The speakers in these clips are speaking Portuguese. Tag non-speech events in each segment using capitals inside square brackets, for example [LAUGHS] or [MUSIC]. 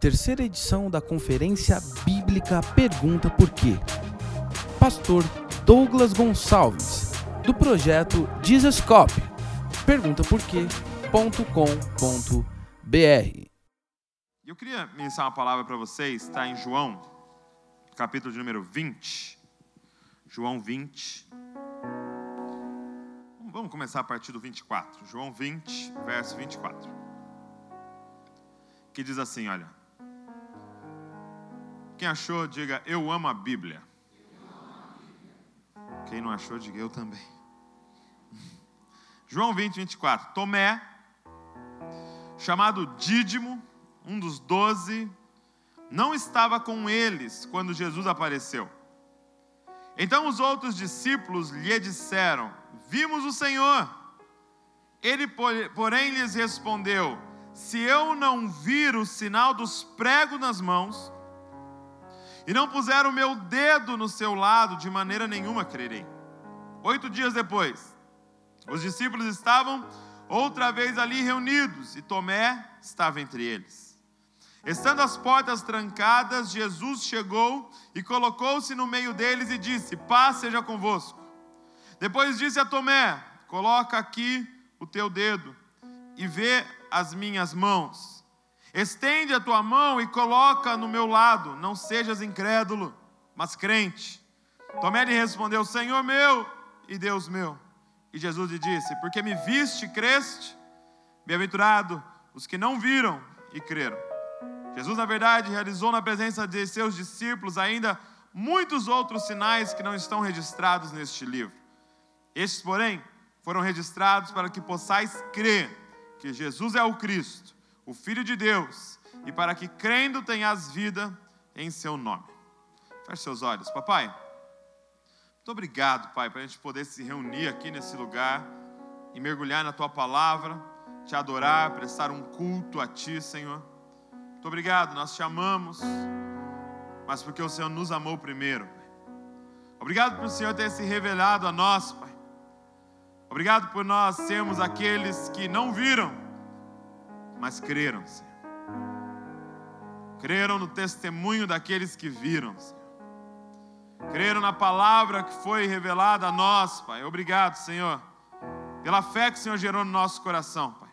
terceira edição da Conferência Bíblica Pergunta Por Quê. Pastor Douglas Gonçalves, do projeto Jesuscope. Pergunta por quê.com.br. Eu queria ministrar uma palavra para vocês, está em João, capítulo de número 20. João 20. Vamos começar a partir do 24. João 20, verso 24. Que diz assim: olha. Quem achou, diga eu amo a Bíblia. Quem não achou, diga eu também. [LAUGHS] João 20, 24. Tomé, chamado Dídimo, um dos doze, não estava com eles quando Jesus apareceu. Então os outros discípulos lhe disseram: Vimos o Senhor. Ele, porém, lhes respondeu: Se eu não vir o sinal dos pregos nas mãos, e não puser o meu dedo no seu lado, de maneira nenhuma crerei. Oito dias depois, os discípulos estavam outra vez ali reunidos, e Tomé estava entre eles. Estando as portas trancadas, Jesus chegou e colocou-se no meio deles e disse: Paz seja convosco. Depois disse a Tomé: Coloca aqui o teu dedo e vê as minhas mãos. Estende a tua mão e coloca no meu lado. Não sejas incrédulo, mas crente. Tomé lhe respondeu: Senhor meu e Deus meu. E Jesus lhe disse: Porque me viste, creste? Bem-aventurado os que não viram e creram. Jesus, na verdade, realizou na presença de seus discípulos ainda muitos outros sinais que não estão registrados neste livro. Estes, porém, foram registrados para que possais crer que Jesus é o Cristo, o Filho de Deus, e para que crendo tenhas vida em seu nome. Feche seus olhos, papai. Muito obrigado, Pai, para a gente poder se reunir aqui nesse lugar e mergulhar na tua palavra, te adorar, prestar um culto a ti, Senhor. Muito obrigado, nós te amamos, mas porque o Senhor nos amou primeiro. Obrigado por o Senhor ter se revelado a nós, Pai. Obrigado por nós sermos aqueles que não viram, mas creram, Senhor. Creram no testemunho daqueles que viram, Senhor. Creram na palavra que foi revelada a nós, Pai. Obrigado, Senhor, pela fé que o Senhor gerou no nosso coração, Pai.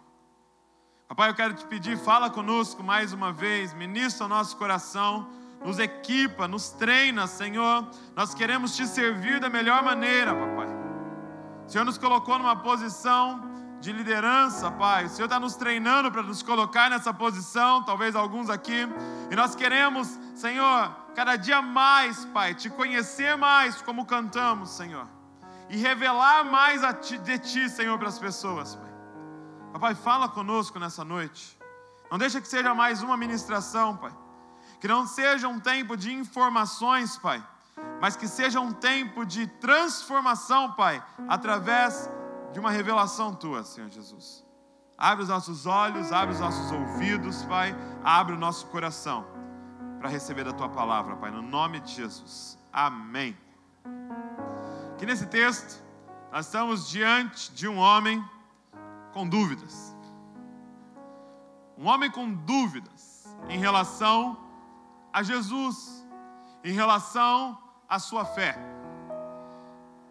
Papai, eu quero te pedir, fala conosco mais uma vez, ministra o nosso coração, nos equipa, nos treina, Senhor. Nós queremos te servir da melhor maneira, papai. O Senhor nos colocou numa posição de liderança, Pai. O Senhor está nos treinando para nos colocar nessa posição, talvez alguns aqui, e nós queremos, Senhor, cada dia mais, Pai, te conhecer mais como cantamos, Senhor, e revelar mais ti, de Ti, Senhor, para as pessoas, Pai. Papai, fala conosco nessa noite. Não deixa que seja mais uma ministração, Pai. Que não seja um tempo de informações, Pai mas que seja um tempo de transformação, Pai, através de uma revelação tua, Senhor Jesus. Abre os nossos olhos, abre os nossos ouvidos, Pai, abre o nosso coração para receber a tua palavra, Pai, no nome de Jesus. Amém. Aqui nesse texto, nós estamos diante de um homem com dúvidas. Um homem com dúvidas em relação a Jesus, em relação a sua fé.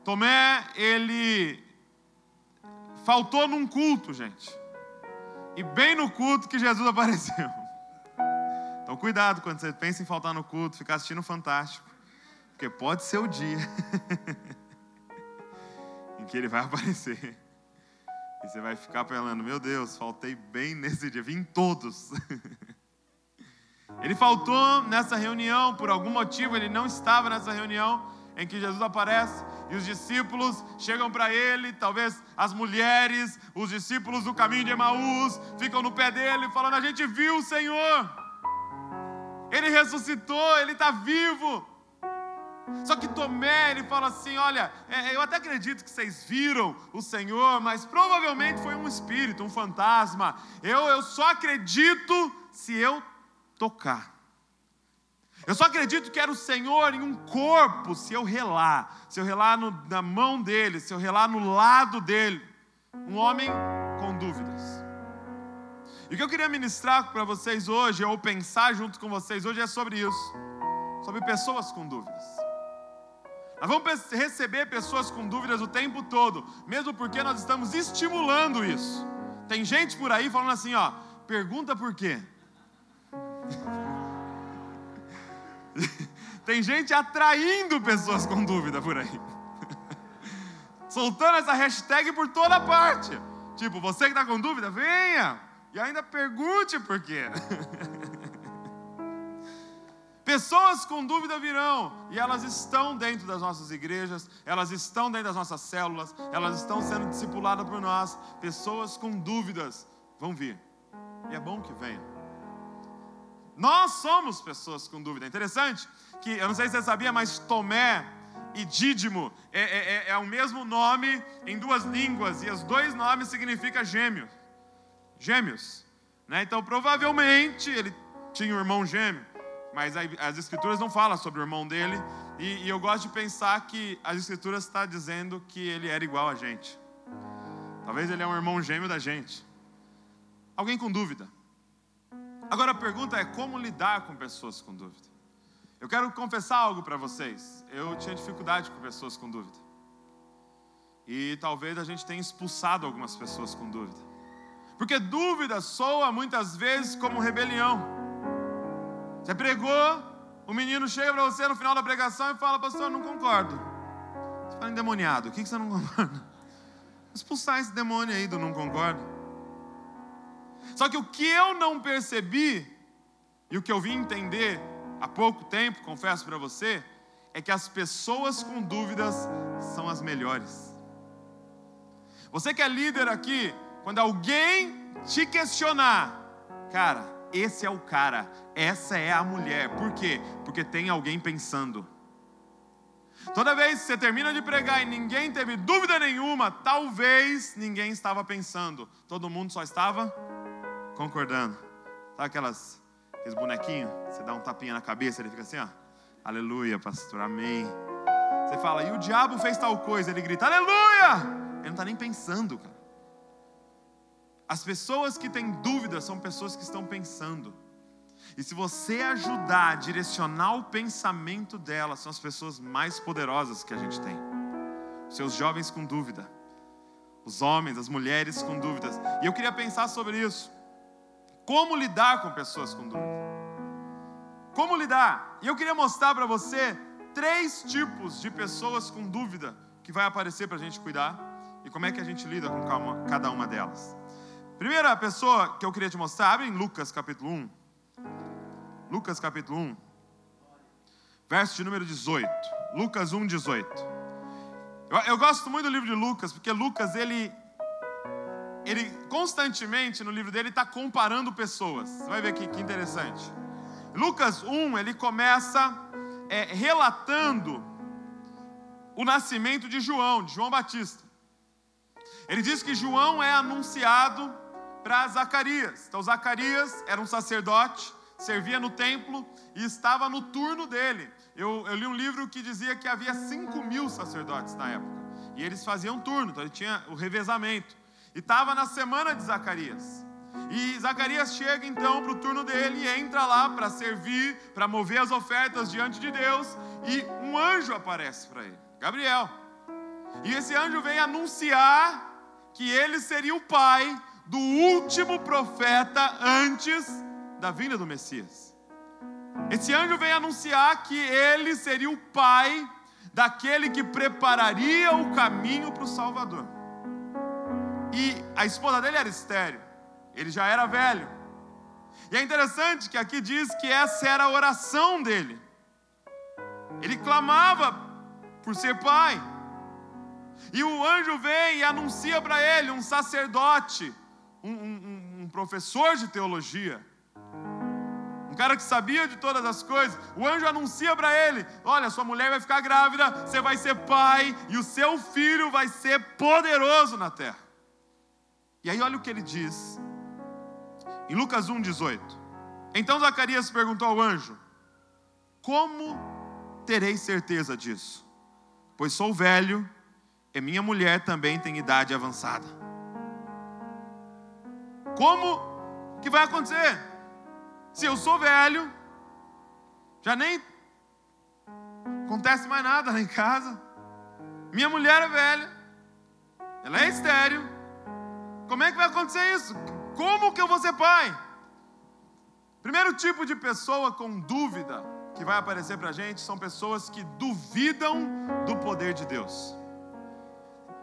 Tomé, ele faltou num culto, gente. E bem no culto que Jesus [LAUGHS] apareceu. Então, cuidado quando você pensa em faltar no culto, ficar assistindo Fantástico. Porque pode ser o dia [LAUGHS] em que ele vai aparecer. E você vai ficar falando: Meu Deus, faltei bem nesse dia, vim todos. [LAUGHS] Ele faltou nessa reunião, por algum motivo ele não estava nessa reunião em que Jesus aparece e os discípulos chegam para ele, talvez as mulheres, os discípulos do caminho de Emaús, ficam no pé dele falando: A gente viu o Senhor, ele ressuscitou, ele está vivo. Só que Tomé, ele fala assim: Olha, é, eu até acredito que vocês viram o Senhor, mas provavelmente foi um espírito, um fantasma. Eu, eu só acredito se eu tocar. Eu só acredito que era o Senhor em um corpo se eu relar, se eu relar no, na mão dele, se eu relar no lado dele. Um homem com dúvidas. E o que eu queria ministrar para vocês hoje, ou pensar junto com vocês hoje, é sobre isso: sobre pessoas com dúvidas. Nós vamos receber pessoas com dúvidas o tempo todo, mesmo porque nós estamos estimulando isso. Tem gente por aí falando assim, ó, pergunta por quê. [LAUGHS] [LAUGHS] Tem gente atraindo pessoas com dúvida por aí. [LAUGHS] Soltando essa hashtag por toda parte. Tipo, você que está com dúvida, venha. E ainda pergunte por quê. [LAUGHS] Pessoas com dúvida virão, e elas estão dentro das nossas igrejas, elas estão dentro das nossas células, elas estão sendo discipuladas por nós. Pessoas com dúvidas vão vir, e é bom que venham. Nós somos pessoas com dúvida. Interessante que, eu não sei se você sabia, mas Tomé e Dídimo é, é, é, é o mesmo nome em duas línguas, e os dois nomes significam gêmeos. Gêmeos. Né? Então, provavelmente, ele tinha um irmão gêmeo mas as escrituras não falam sobre o irmão dele, e, e eu gosto de pensar que as escrituras está dizendo que ele era igual a gente. Talvez ele é um irmão gêmeo da gente. Alguém com dúvida? Agora a pergunta é como lidar com pessoas com dúvida. Eu quero confessar algo para vocês. Eu tinha dificuldade com pessoas com dúvida. E talvez a gente tenha expulsado algumas pessoas com dúvida. Porque dúvida soa muitas vezes como rebelião. Você pregou, o menino chega para você no final da pregação e fala, pastor, não concordo. Você fala endemoniado, o que você não concorda? Expulsar esse demônio aí do não concordo. Só que o que eu não percebi, e o que eu vim entender há pouco tempo, confesso para você, é que as pessoas com dúvidas são as melhores. Você que é líder aqui, quando alguém te questionar, cara, esse é o cara, essa é a mulher. Por quê? Porque tem alguém pensando. Toda vez que você termina de pregar e ninguém teve dúvida nenhuma, talvez ninguém estava pensando, todo mundo só estava concordando. Sabe aquelas, aqueles bonequinhos? Você dá um tapinha na cabeça, ele fica assim, ó. Aleluia, pastor, amém. Você fala, e o diabo fez tal coisa, ele grita, aleluia! Ele não está nem pensando, cara. As pessoas que têm dúvidas são pessoas que estão pensando. E se você ajudar a direcionar o pensamento delas, são as pessoas mais poderosas que a gente tem. Seus jovens com dúvida, os homens, as mulheres com dúvidas. E eu queria pensar sobre isso. Como lidar com pessoas com dúvida? Como lidar? E eu queria mostrar para você três tipos de pessoas com dúvida que vai aparecer para a gente cuidar e como é que a gente lida com cada uma delas. Primeira pessoa que eu queria te mostrar, abre em Lucas capítulo 1. Lucas capítulo 1, verso de número 18. Lucas 1, 18. Eu, eu gosto muito do livro de Lucas, porque Lucas, ele, ele constantemente no livro dele está comparando pessoas. Você vai ver aqui que interessante. Lucas 1, ele começa é, relatando o nascimento de João, de João Batista. Ele diz que João é anunciado para Zacarias. Então, Zacarias era um sacerdote, servia no templo e estava no turno dele. Eu, eu li um livro que dizia que havia 5 mil sacerdotes na época. E eles faziam turno, então ele tinha o revezamento. E estava na semana de Zacarias. E Zacarias chega então para o turno dele e entra lá para servir, para mover as ofertas diante de Deus. E um anjo aparece para ele, Gabriel. E esse anjo vem anunciar que ele seria o pai do último profeta antes da vinda do Messias. Esse anjo vem anunciar que ele seria o pai daquele que prepararia o caminho para o Salvador. E a esposa dele era estéreo, ele já era velho. E é interessante que aqui diz que essa era a oração dele. Ele clamava por ser pai. E o anjo vem e anuncia para ele, um sacerdote, um, um, um professor de teologia, um cara que sabia de todas as coisas, o anjo anuncia para ele: Olha, sua mulher vai ficar grávida, você vai ser pai, e o seu filho vai ser poderoso na terra. E aí, olha o que ele diz, em Lucas 1,18: Então Zacarias perguntou ao anjo: Como terei certeza disso? Pois sou velho e minha mulher também tem idade avançada. Como que vai acontecer? Se eu sou velho, já nem acontece mais nada lá em casa. Minha mulher é velha, ela é estéreo. Como é que vai acontecer isso? Como que eu vou ser pai? Primeiro tipo de pessoa com dúvida que vai aparecer para a gente são pessoas que duvidam do poder de Deus.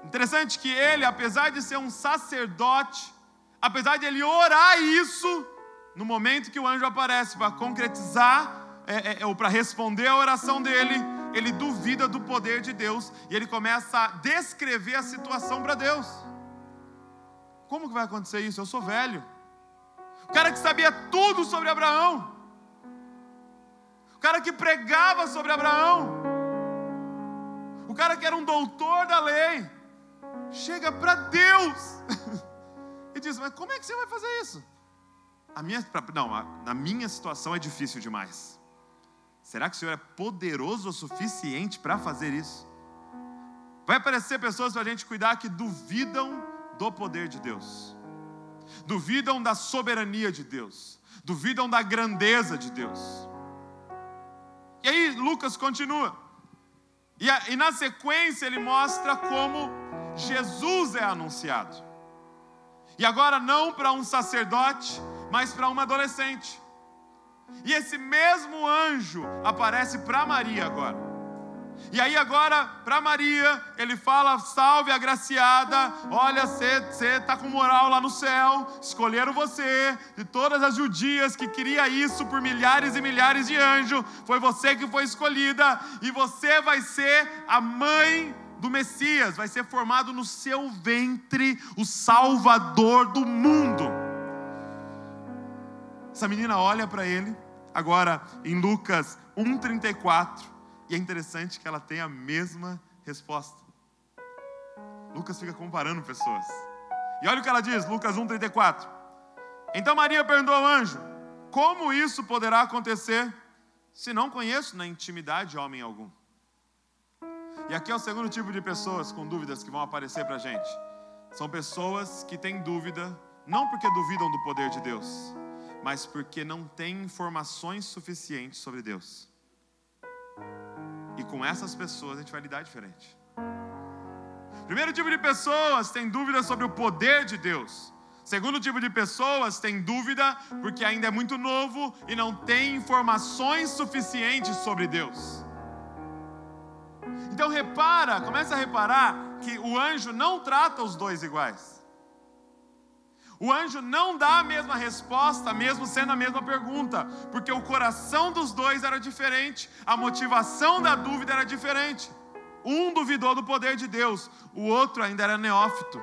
Interessante que ele, apesar de ser um sacerdote, apesar de ele orar isso, no momento que o anjo aparece para concretizar é, é, ou para responder a oração dele, ele duvida do poder de Deus e ele começa a descrever a situação para Deus. Como que vai acontecer isso? Eu sou velho. O cara que sabia tudo sobre Abraão, o cara que pregava sobre Abraão, o cara que era um doutor da lei, chega para Deus [LAUGHS] e diz: Mas como é que você vai fazer isso? A minha, não, na minha situação é difícil demais. Será que o Senhor é poderoso o suficiente para fazer isso? Vai aparecer pessoas para a gente cuidar que duvidam do poder de Deus, duvidam da soberania de Deus, duvidam da grandeza de Deus. E aí Lucas continua, e, a, e na sequência ele mostra como Jesus é anunciado. E agora não para um sacerdote, mas para uma adolescente. E esse mesmo anjo aparece para Maria agora. E aí agora, para Maria, ele fala: salve agraciada, olha, você está com moral lá no céu, escolheram você, de todas as judias que queria isso por milhares e milhares de anjos, foi você que foi escolhida, e você vai ser a mãe do Messias, vai ser formado no seu ventre o Salvador do mundo. Essa menina olha para ele, agora em Lucas 1,34, é interessante que ela tem a mesma resposta. Lucas fica comparando pessoas. E olha o que ela diz, Lucas 1,34. Então Maria perguntou ao anjo: Como isso poderá acontecer se não conheço na intimidade homem algum? E aqui é o segundo tipo de pessoas com dúvidas que vão aparecer para a gente. São pessoas que têm dúvida, não porque duvidam do poder de Deus, mas porque não têm informações suficientes sobre Deus. E com essas pessoas a gente vai lidar diferente. Primeiro tipo de pessoas tem dúvida sobre o poder de Deus. Segundo tipo de pessoas tem dúvida porque ainda é muito novo e não tem informações suficientes sobre Deus. Então repara, começa a reparar que o anjo não trata os dois iguais. O anjo não dá a mesma resposta, mesmo sendo a mesma pergunta, porque o coração dos dois era diferente, a motivação da dúvida era diferente. Um duvidou do poder de Deus, o outro ainda era neófito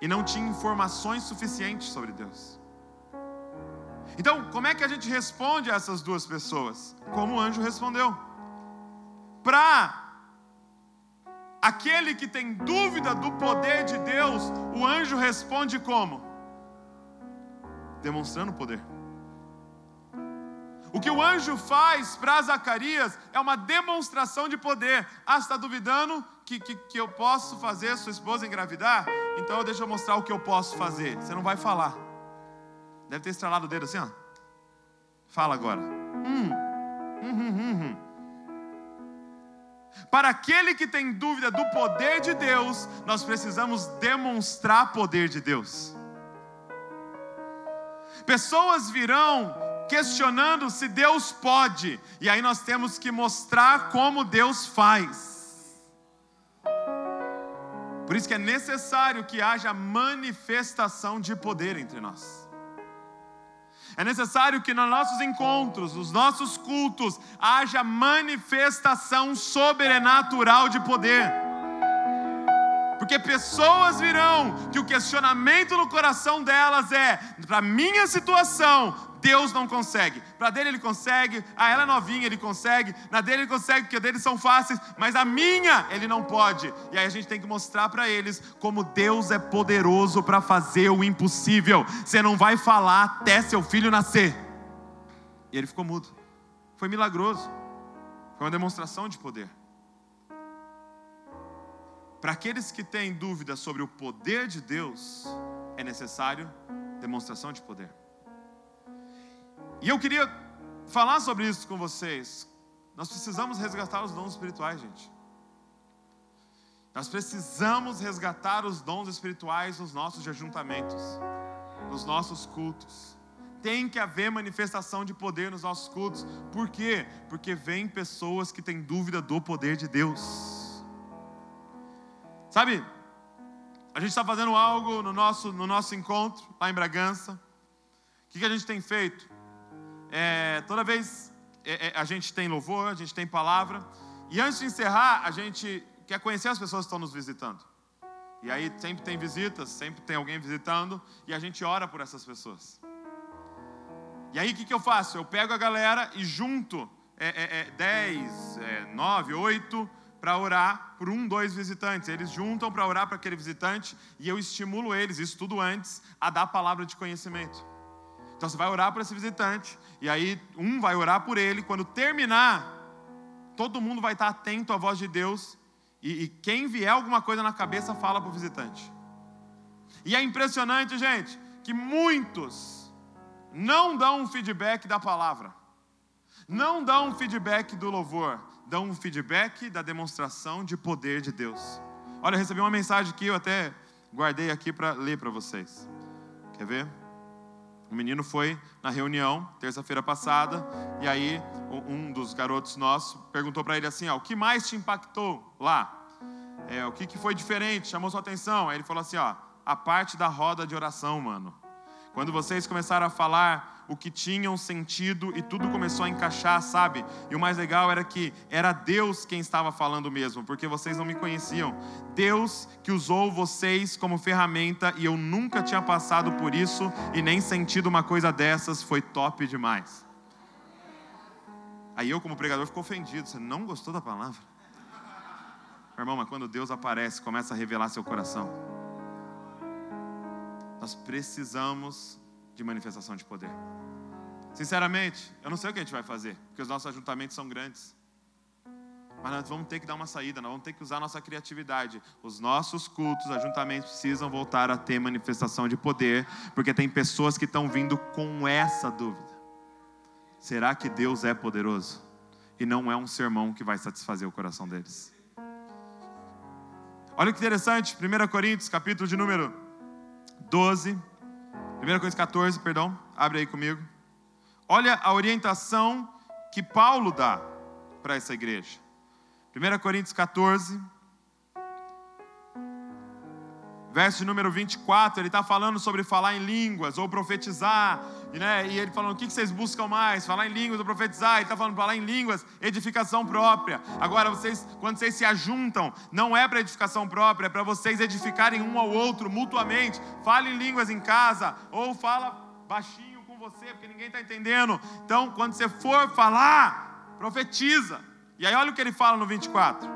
e não tinha informações suficientes sobre Deus. Então, como é que a gente responde a essas duas pessoas? Como o anjo respondeu? Para Aquele que tem dúvida do poder de Deus, o anjo responde como? Demonstrando poder. O que o anjo faz para Zacarias é uma demonstração de poder. Ah, está duvidando que, que, que eu posso fazer sua esposa engravidar? Então deixa eu mostrar o que eu posso fazer. Você não vai falar. Deve ter estralado o dedo assim, ó. Fala agora. Hum. Hum, hum, hum, hum. Para aquele que tem dúvida do poder de Deus, nós precisamos demonstrar poder de Deus. Pessoas virão questionando se Deus pode, e aí nós temos que mostrar como Deus faz. Por isso que é necessário que haja manifestação de poder entre nós. É necessário que nos nossos encontros, nos nossos cultos, haja manifestação sobrenatural de poder. Porque pessoas virão que o questionamento no coração delas é: para minha situação, Deus não consegue. Para dele ele consegue, a ela é novinha ele consegue, na dele ele consegue porque deles são fáceis, mas a minha ele não pode. E aí a gente tem que mostrar para eles como Deus é poderoso para fazer o impossível. Você não vai falar até seu filho nascer. E ele ficou mudo. Foi milagroso. Foi uma demonstração de poder. Para aqueles que têm dúvidas sobre o poder de Deus, é necessário demonstração de poder. E eu queria falar sobre isso com vocês. Nós precisamos resgatar os dons espirituais, gente. Nós precisamos resgatar os dons espirituais nos nossos ajuntamentos, nos nossos cultos. Tem que haver manifestação de poder nos nossos cultos. Por quê? Porque vem pessoas que têm dúvida do poder de Deus. Sabe, a gente está fazendo algo no nosso, no nosso encontro lá em Bragança. O que, que a gente tem feito? É, toda vez é, é, a gente tem louvor, a gente tem palavra. E antes de encerrar, a gente quer conhecer as pessoas que estão nos visitando. E aí sempre tem visitas, sempre tem alguém visitando, e a gente ora por essas pessoas. E aí o que, que eu faço? Eu pego a galera e junto é, é, 10, é, 9, 8 para orar por um, dois visitantes. Eles juntam para orar para aquele visitante e eu estimulo eles, isso tudo antes, a dar palavra de conhecimento. Então você vai orar para esse visitante, e aí um vai orar por ele. Quando terminar, todo mundo vai estar atento à voz de Deus, e, e quem vier alguma coisa na cabeça, fala para o visitante. E é impressionante, gente, que muitos não dão um feedback da palavra, não dão um feedback do louvor, dão um feedback da demonstração de poder de Deus. Olha, eu recebi uma mensagem que eu até guardei aqui para ler para vocês. Quer ver? O menino foi na reunião, terça-feira passada, e aí um dos garotos nossos perguntou para ele assim: ó, o que mais te impactou lá? É, o que, que foi diferente, chamou sua atenção? Aí ele falou assim: ó, a parte da roda de oração, mano. Quando vocês começaram a falar o que tinham sentido e tudo começou a encaixar, sabe? E o mais legal era que era Deus quem estava falando mesmo, porque vocês não me conheciam. Deus que usou vocês como ferramenta e eu nunca tinha passado por isso e nem sentido uma coisa dessas, foi top demais. Aí eu, como pregador, fico ofendido. Você não gostou da palavra? Meu irmão, mas quando Deus aparece, começa a revelar seu coração. Nós precisamos de manifestação de poder. Sinceramente, eu não sei o que a gente vai fazer, porque os nossos ajuntamentos são grandes. Mas nós vamos ter que dar uma saída, nós vamos ter que usar nossa criatividade. Os nossos cultos, ajuntamentos precisam voltar a ter manifestação de poder, porque tem pessoas que estão vindo com essa dúvida. Será que Deus é poderoso? E não é um sermão que vai satisfazer o coração deles. Olha que interessante, 1 Coríntios, capítulo de número 12, 1 Coríntios 14, perdão, abre aí comigo. Olha a orientação que Paulo dá para essa igreja. 1 Coríntios 14, verso número 24, ele está falando sobre falar em línguas ou profetizar, né? e ele falando: o que vocês buscam mais? Falar em línguas ou profetizar? Ele está falando: falar em línguas, edificação própria. Agora, vocês, quando vocês se ajuntam, não é para edificação própria, é para vocês edificarem um ao outro mutuamente. Fale em línguas em casa, ou fala baixinho com você, porque ninguém está entendendo. Então, quando você for falar, profetiza. E aí, olha o que ele fala no 24: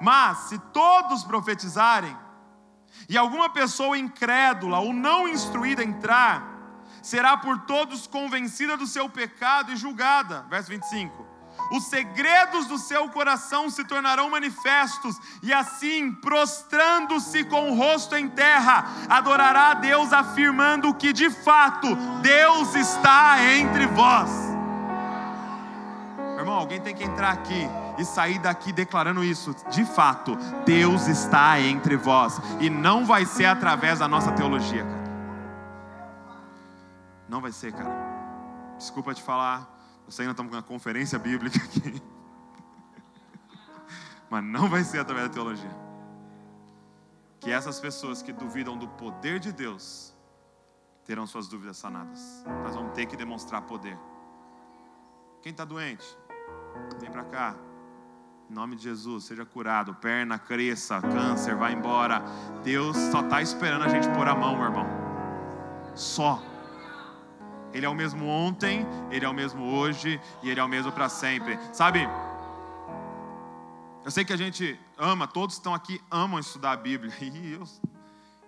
Mas se todos profetizarem, e alguma pessoa incrédula ou não instruída entrar, será por todos convencida do seu pecado e julgada. Verso 25. Os segredos do seu coração se tornarão manifestos, e assim, prostrando-se com o rosto em terra, adorará a Deus, afirmando que de fato Deus está entre vós. Irmão, alguém tem que entrar aqui e sair daqui declarando isso. De fato, Deus está entre vós e não vai ser através da nossa teologia, cara. Não vai ser, cara. Desculpa te falar, você ainda estamos com uma conferência bíblica aqui. [LAUGHS] Mas não vai ser através da teologia. Que essas pessoas que duvidam do poder de Deus terão suas dúvidas sanadas. Nós vamos ter que demonstrar poder. Quem está doente, vem para cá. Em nome de Jesus, seja curado, perna cresça, câncer, vai embora. Deus só está esperando a gente pôr a mão, meu irmão. Só. Ele é o mesmo ontem, Ele é o mesmo hoje e Ele é o mesmo para sempre. Sabe? Eu sei que a gente ama, todos estão aqui amam estudar a Bíblia. [LAUGHS] E eu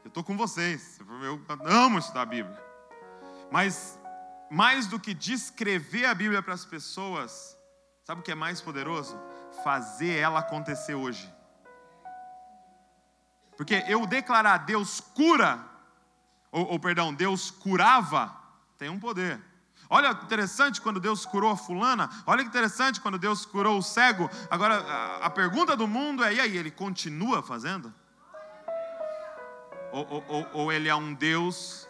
estou com vocês. Eu amo estudar a Bíblia. Mas mais do que descrever a Bíblia para as pessoas, sabe o que é mais poderoso? Fazer ela acontecer hoje. Porque eu declarar Deus cura, ou, ou perdão, Deus curava, tem um poder. Olha que interessante quando Deus curou a fulana. Olha que interessante quando Deus curou o cego. Agora, a, a pergunta do mundo é: e aí, ele continua fazendo? Ou, ou, ou, ou ele é um Deus?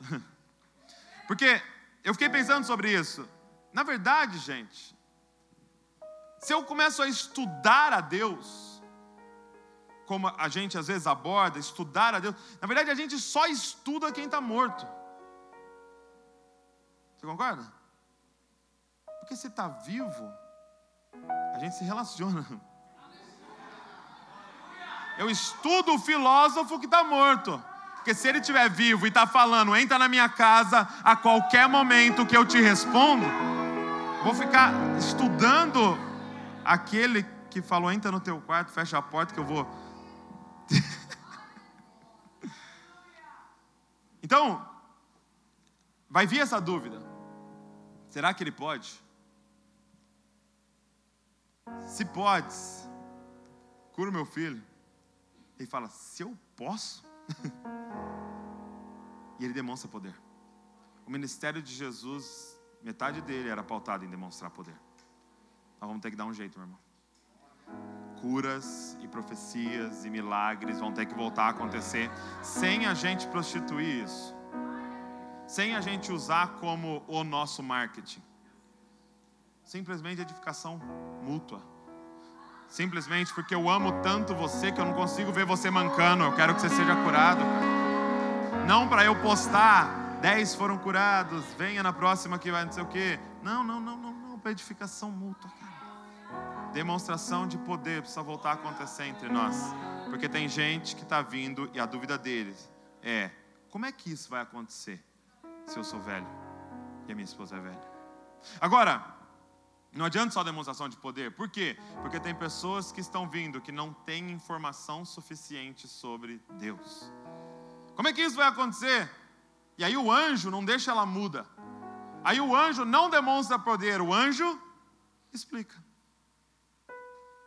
[LAUGHS] Porque eu fiquei pensando sobre isso. Na verdade, gente, se eu começo a estudar a Deus, como a gente às vezes aborda, estudar a Deus, na verdade a gente só estuda quem está morto. Você concorda? Porque se está vivo, a gente se relaciona. Eu estudo o filósofo que está morto. Porque se ele estiver vivo e está falando, entra na minha casa a qualquer momento que eu te respondo, vou ficar estudando aquele que falou, entra no teu quarto, fecha a porta que eu vou. [LAUGHS] então, vai vir essa dúvida. Será que ele pode? Se podes, cura o meu filho. Ele fala: Se eu posso? [LAUGHS] e ele demonstra poder. O ministério de Jesus, metade dele era pautado em demonstrar poder. Nós vamos ter que dar um jeito, meu irmão. Curas e profecias e milagres vão ter que voltar a acontecer sem a gente prostituir isso sem a gente usar como o nosso marketing. Simplesmente edificação mútua. Simplesmente porque eu amo tanto você que eu não consigo ver você mancando. Eu quero que você seja curado. Não para eu postar, dez foram curados, venha na próxima que vai não sei o quê. Não, não, não, não, não. Para edificação mútua. Demonstração de poder precisa voltar a acontecer entre nós. Porque tem gente que está vindo e a dúvida deles é: como é que isso vai acontecer? se eu sou velho e a minha esposa é velha. Agora, não adianta só demonstração de poder. Por quê? Porque tem pessoas que estão vindo que não têm informação suficiente sobre Deus. Como é que isso vai acontecer? E aí o anjo não deixa ela muda. Aí o anjo não demonstra poder, o anjo explica.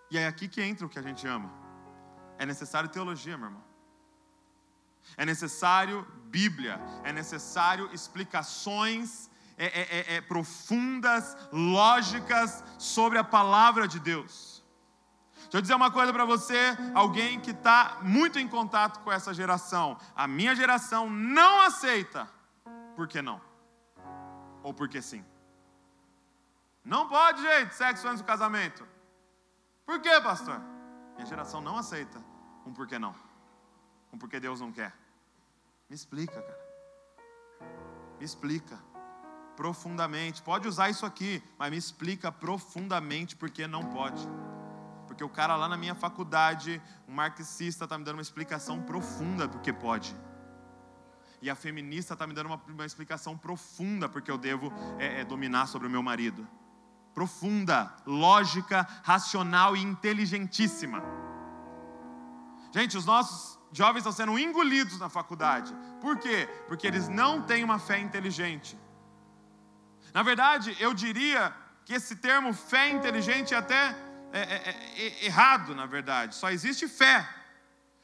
E é aqui que entra o que a gente ama. É necessário teologia, meu irmão. É necessário Bíblia, é necessário explicações é, é, é, é, profundas, lógicas sobre a palavra de Deus. Deixa eu dizer uma coisa para você, alguém que está muito em contato com essa geração. A minha geração não aceita. Por que não? Ou porque sim? Não pode, gente, sexo antes do casamento. Por que, pastor? Minha geração não aceita um porquê não. Um porque Deus não quer. Me explica, cara. Me explica. Profundamente. Pode usar isso aqui, mas me explica profundamente porque não pode. Porque o cara lá na minha faculdade, um marxista, está me dando uma explicação profunda porque pode. E a feminista está me dando uma, uma, explicação profunda porque eu devo é, é, dominar sobre o meu marido. Profunda, lógica, racional e inteligentíssima. Gente, os nossos jovens estão sendo engolidos na faculdade. Por quê? Porque eles não têm uma fé inteligente. Na verdade, eu diria que esse termo fé inteligente é até é, é, é, errado, na verdade. Só existe fé.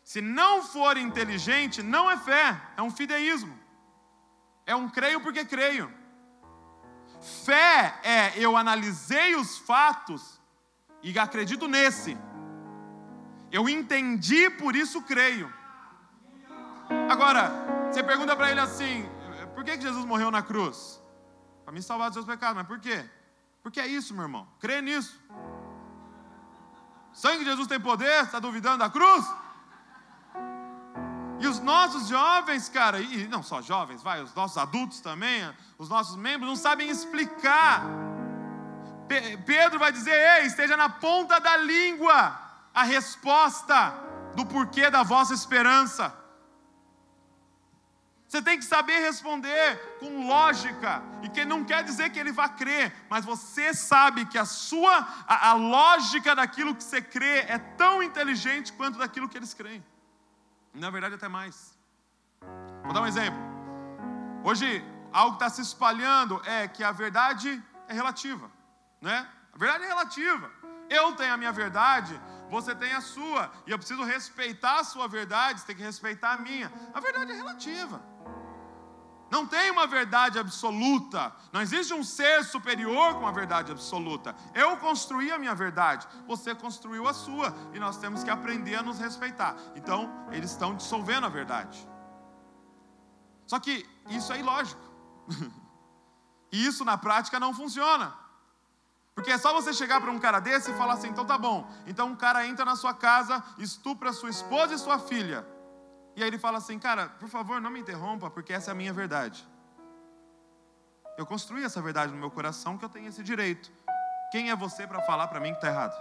Se não for inteligente, não é fé, é um fideísmo. É um creio porque creio. Fé é eu analisei os fatos e acredito nesse. Eu entendi, por isso creio. Agora, você pergunta para ele assim: por que Jesus morreu na cruz? Para me salvar dos seus pecados, mas por quê? Porque é isso, meu irmão. Crê nisso. Sangue de Jesus tem poder? Está duvidando da cruz? E os nossos jovens, cara, e não só jovens, vai, os nossos adultos também, os nossos membros não sabem explicar. Pedro vai dizer: ei, esteja na ponta da língua a resposta do porquê da vossa esperança. Você tem que saber responder com lógica, e que não quer dizer que ele vai crer, mas você sabe que a sua a, a, lógica daquilo que você crê é tão inteligente quanto daquilo que eles creem. Na verdade, até mais. Vou dar um exemplo. Hoje, algo que está se espalhando é que a verdade é relativa, né? A verdade é relativa. Eu tenho a minha verdade, você tem a sua, e eu preciso respeitar a sua verdade, você tem que respeitar a minha. A verdade é relativa. Não tem uma verdade absoluta. Não existe um ser superior com a verdade absoluta. Eu construí a minha verdade, você construiu a sua. E nós temos que aprender a nos respeitar. Então, eles estão dissolvendo a verdade. Só que isso é ilógico. [LAUGHS] e isso na prática não funciona. Porque é só você chegar para um cara desse e falar assim: então tá bom. Então um cara entra na sua casa, estupra sua esposa e sua filha. E aí ele fala assim: Cara, por favor, não me interrompa, porque essa é a minha verdade. Eu construí essa verdade no meu coração que eu tenho esse direito. Quem é você para falar para mim que está errado?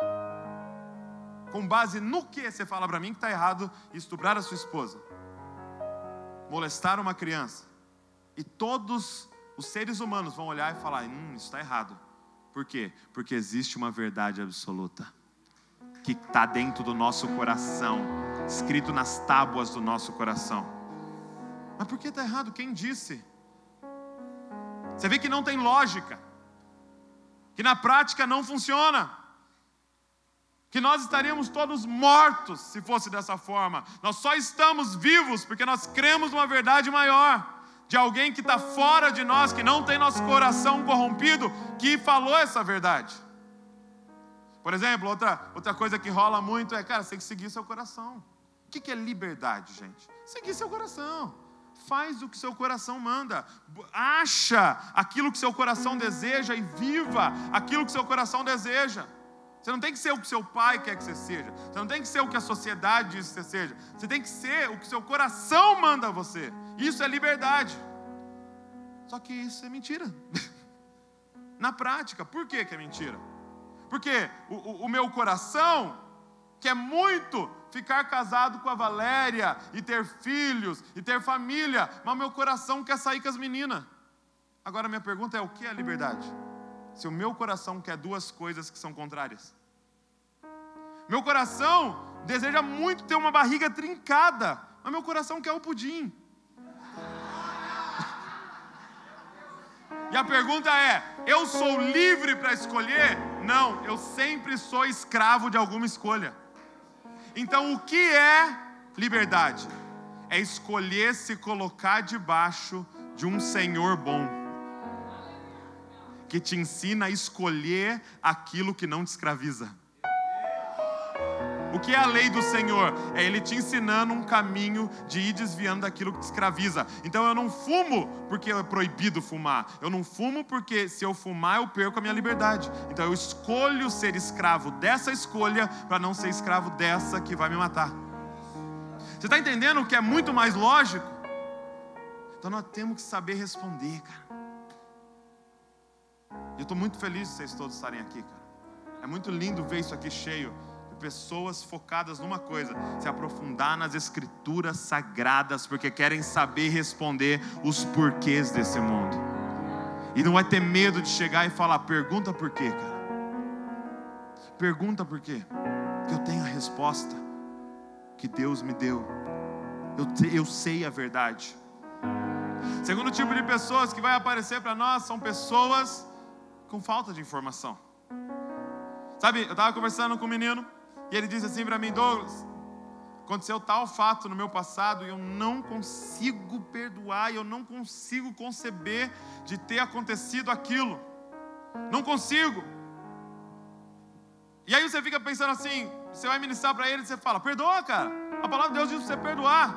Com base no que você fala para mim que está errado estuprar a sua esposa? Molestar uma criança? E todos os seres humanos vão olhar e falar: Hum, isso está errado. Por quê? Porque existe uma verdade absoluta que está dentro do nosso coração, escrito nas tábuas do nosso coração. Mas por que está errado? Quem disse? Você vê que não tem lógica, que na prática não funciona, que nós estaríamos todos mortos se fosse dessa forma. Nós só estamos vivos porque nós cremos numa verdade maior de alguém que está fora de nós, que não tem nosso coração corrompido, que falou essa verdade. Por exemplo, outra, outra coisa que rola muito é, cara, você tem que seguir seu coração. O que, é liberdade, gente? Seguir seu coração. Faz o que seu coração manda. Acha aquilo que seu coração deseja e viva aquilo que seu coração deseja. Você não tem que ser o que seu pai quer que você seja. Você não tem que ser o que a sociedade diz que você seja. Você tem que ser o que seu coração manda a você. Isso é liberdade. Só que isso é mentira. [LAUGHS] Na prática, por que, que é mentira? Porque o, o, meu coração quer muito ficar casado com a Valéria e ter filhos e ter família, mas meu coração quer sair com as meninas. Agora minha pergunta é: o que é liberdade? Se o meu coração quer duas coisas que são contrárias. Meu coração deseja muito ter uma barriga trincada, mas meu coração quer o pudim. E a pergunta é: eu sou livre para escolher? Não, eu sempre sou escravo de alguma escolha. Então, o que é liberdade? É escolher se colocar debaixo de um Senhor bom, que te ensina a escolher aquilo que não te escraviza. O que é a lei do Senhor? É Ele te ensinando um caminho de ir desviando daquilo que te escraviza. Então eu não fumo porque é proibido fumar. Eu não fumo porque se eu fumar eu perco a minha liberdade. Então eu escolho ser escravo dessa escolha para não ser escravo dessa que vai me matar. Você está entendendo o que é muito mais lógico? Então nós temos que saber responder, cara. Eu estou muito feliz de vocês todos estarem aqui, cara. É muito lindo ver isso aqui cheio pessoas focadas numa coisa: se aprofundar nas escrituras sagradas, porque querem saber responder os porquês desse mundo. E não vai ter medo de chegar e falar: pergunta por quê, cara. Pergunta por quê. Que eu tenho a resposta que Deus me deu. Eu, te, eu sei a verdade. Segundo tipo de pessoas que vai aparecer para nós são pessoas com falta de informação. Sabe, eu estava conversando com um menino e ele disse assim para mim: Douglas, aconteceu tal fato no meu passado e eu não consigo perdoar, eu não consigo conceber de ter acontecido aquilo. Não consigo. E aí você fica pensando assim, você vai ministrar para ele e você fala: "Perdoa, cara". A palavra de Deus diz para você perdoar.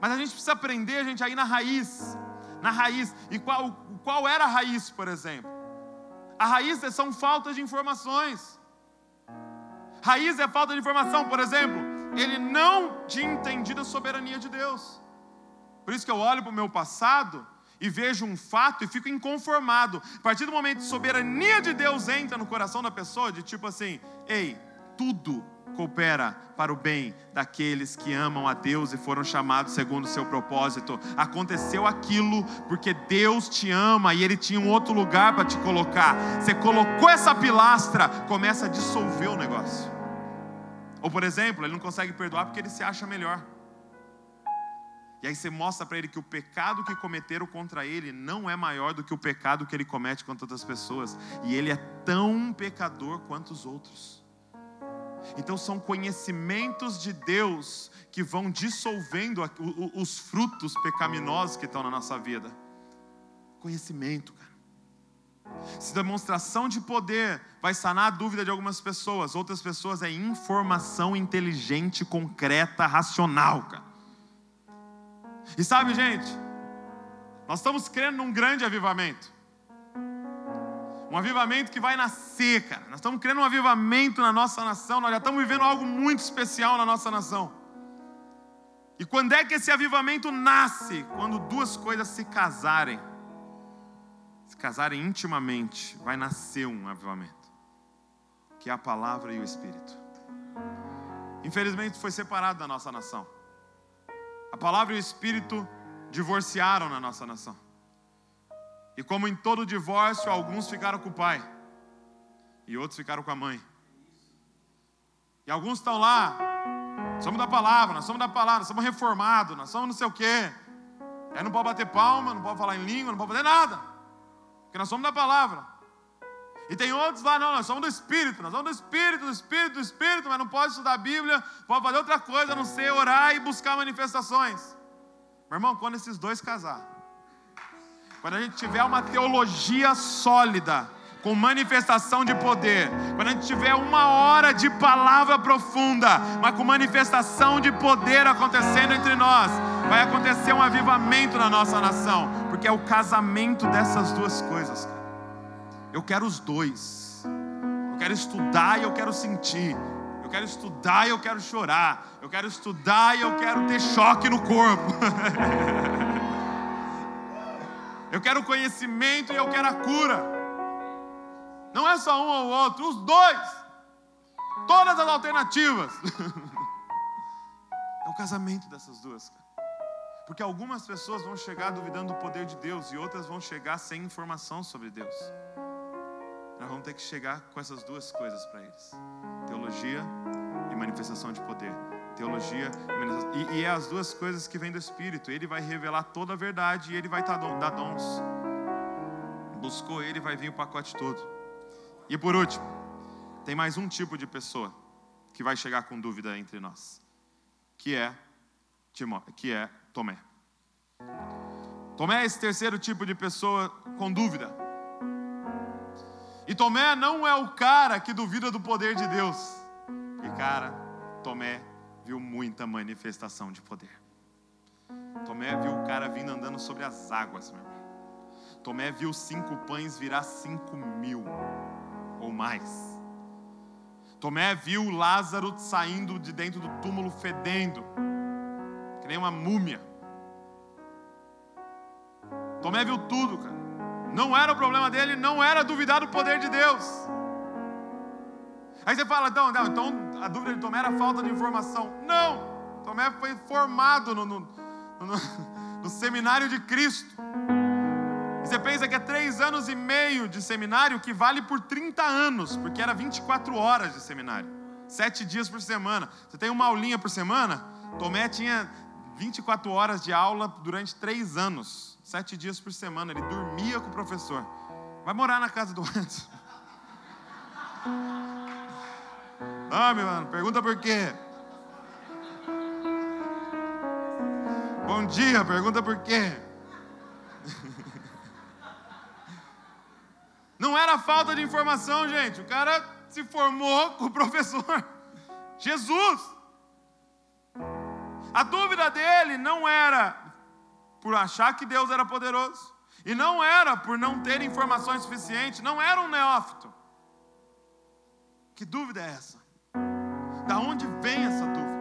Mas a gente precisa aprender, a gente, aí na raiz. Na raiz. E qual, qual era a raiz, por exemplo? A raiz são faltas de informações. Raiz é falta de informação, por exemplo, ele não tinha entendido a soberania de Deus. Por isso que eu olho para o meu passado e vejo um fato e fico inconformado. A partir do momento que a soberania de Deus entra no coração da pessoa, de tipo assim, ei, tudo coopera para o bem daqueles que amam a Deus e foram chamados segundo o seu propósito. Aconteceu aquilo porque Deus te ama e Ele tinha um outro lugar para te colocar. Você colocou essa pilastra, começa a dissolver o negócio. Ou, por exemplo, ele não consegue perdoar porque ele se acha melhor. E aí você mostra para ele que o pecado que cometeram contra ele não é maior do que o pecado que ele comete contra outras pessoas. E ele é tão pecador quanto os outros. Então são conhecimentos de Deus que vão dissolvendo os frutos pecaminosos que estão na nossa vida. conhecimento, cara. Se demonstração de poder vai sanar a dúvida de algumas pessoas, outras pessoas é informação inteligente, concreta, racional, cara. E sabe, gente, nós estamos crendo num grande avivamento. Um avivamento que vai nascer, cara. Nós estamos crendo num avivamento na nossa nação, nós já estamos vivendo algo muito especial na nossa nação. E quando é que esse avivamento nasce? Quando duas coisas se casarem se casarem intimamente, vai nascer um avivamento, que é a palavra e o Espírito. Infelizmente foi separado da nossa nação. A palavra e o Espírito divorciaram na nossa nação. E como em todo divórcio, alguns ficaram com o pai e outros ficaram com a mãe. E alguns estão lá, somos da palavra, nós somos da palavra, somos reformados, nós somos não sei o quê. Aí não pode bater palma, não pode falar em língua, não pode fazer nada. Porque nós somos da palavra. E tem outros lá, não, nós somos do Espírito, nós somos do Espírito, do Espírito, do Espírito, mas não pode estudar a Bíblia, pode fazer outra coisa, a não ser orar e buscar manifestações. Meu irmão, quando esses dois casar, quando a gente tiver uma teologia sólida, com manifestação de poder, quando a gente tiver uma hora de palavra profunda, mas com manifestação de poder acontecendo entre nós, vai acontecer um avivamento na nossa nação, porque é o casamento dessas duas coisas. Eu quero os dois. Eu quero estudar e eu quero sentir. Eu quero estudar e eu quero chorar. Eu quero estudar e eu quero ter choque no corpo. [LAUGHS] eu quero conhecimento e eu quero a cura. Não é só um ou outro, os dois. Todas as alternativas. [LAUGHS] é o casamento dessas duas. Porque algumas pessoas vão chegar duvidando do poder de Deus e outras vão chegar sem informação sobre Deus. Nós vamos ter que chegar com essas duas coisas para eles: teologia e manifestação de poder. Teologia e, e, é as duas coisas que vêm do Espírito. Ele vai revelar toda a verdade e ele vai dar dons. Buscou ele, vai vir o pacote todo. E por último, tem mais um tipo de pessoa que vai chegar com dúvida entre nós, que é Timó, que é Tomé. Tomé é esse terceiro tipo de pessoa com dúvida. E Tomé não é o cara que duvida do poder de Deus. E cara, Tomé viu muita manifestação de poder. Tomé viu o cara vindo andando sobre as águas, meu irmão. Tomé viu cinco pães virar cinco mil ou mais. Tomé viu Lázaro saindo de dentro do túmulo fedendo que nem uma múmia. Tomé viu tudo, cara. Não era o problema dele, não era duvidar do poder de Deus. Aí você fala, então, não, então a dúvida de Tomé era falta de informação. Não! Tomé foi formado no, no, no, [LAUGHS] no seminário de Cristo. E você pensa que é três anos e meio de seminário que vale por 30 anos, porque era 24 horas de seminário, sete dias por semana. Você tem uma aulinha por semana? Tomé tinha 24 horas de aula durante três anos, sete dias por semana. Ele dormia com o professor. Vai morar na casa do Anderson. Ah, meu mano, pergunta por quê? Bom dia, pergunta por quê? [LAUGHS] Não era falta de informação, gente. O cara se formou com o professor. Jesus. A dúvida dele não era por achar que Deus era poderoso, e não era por não ter informações suficientes, não era um neófito. Que dúvida é essa? Da onde vem essa dúvida?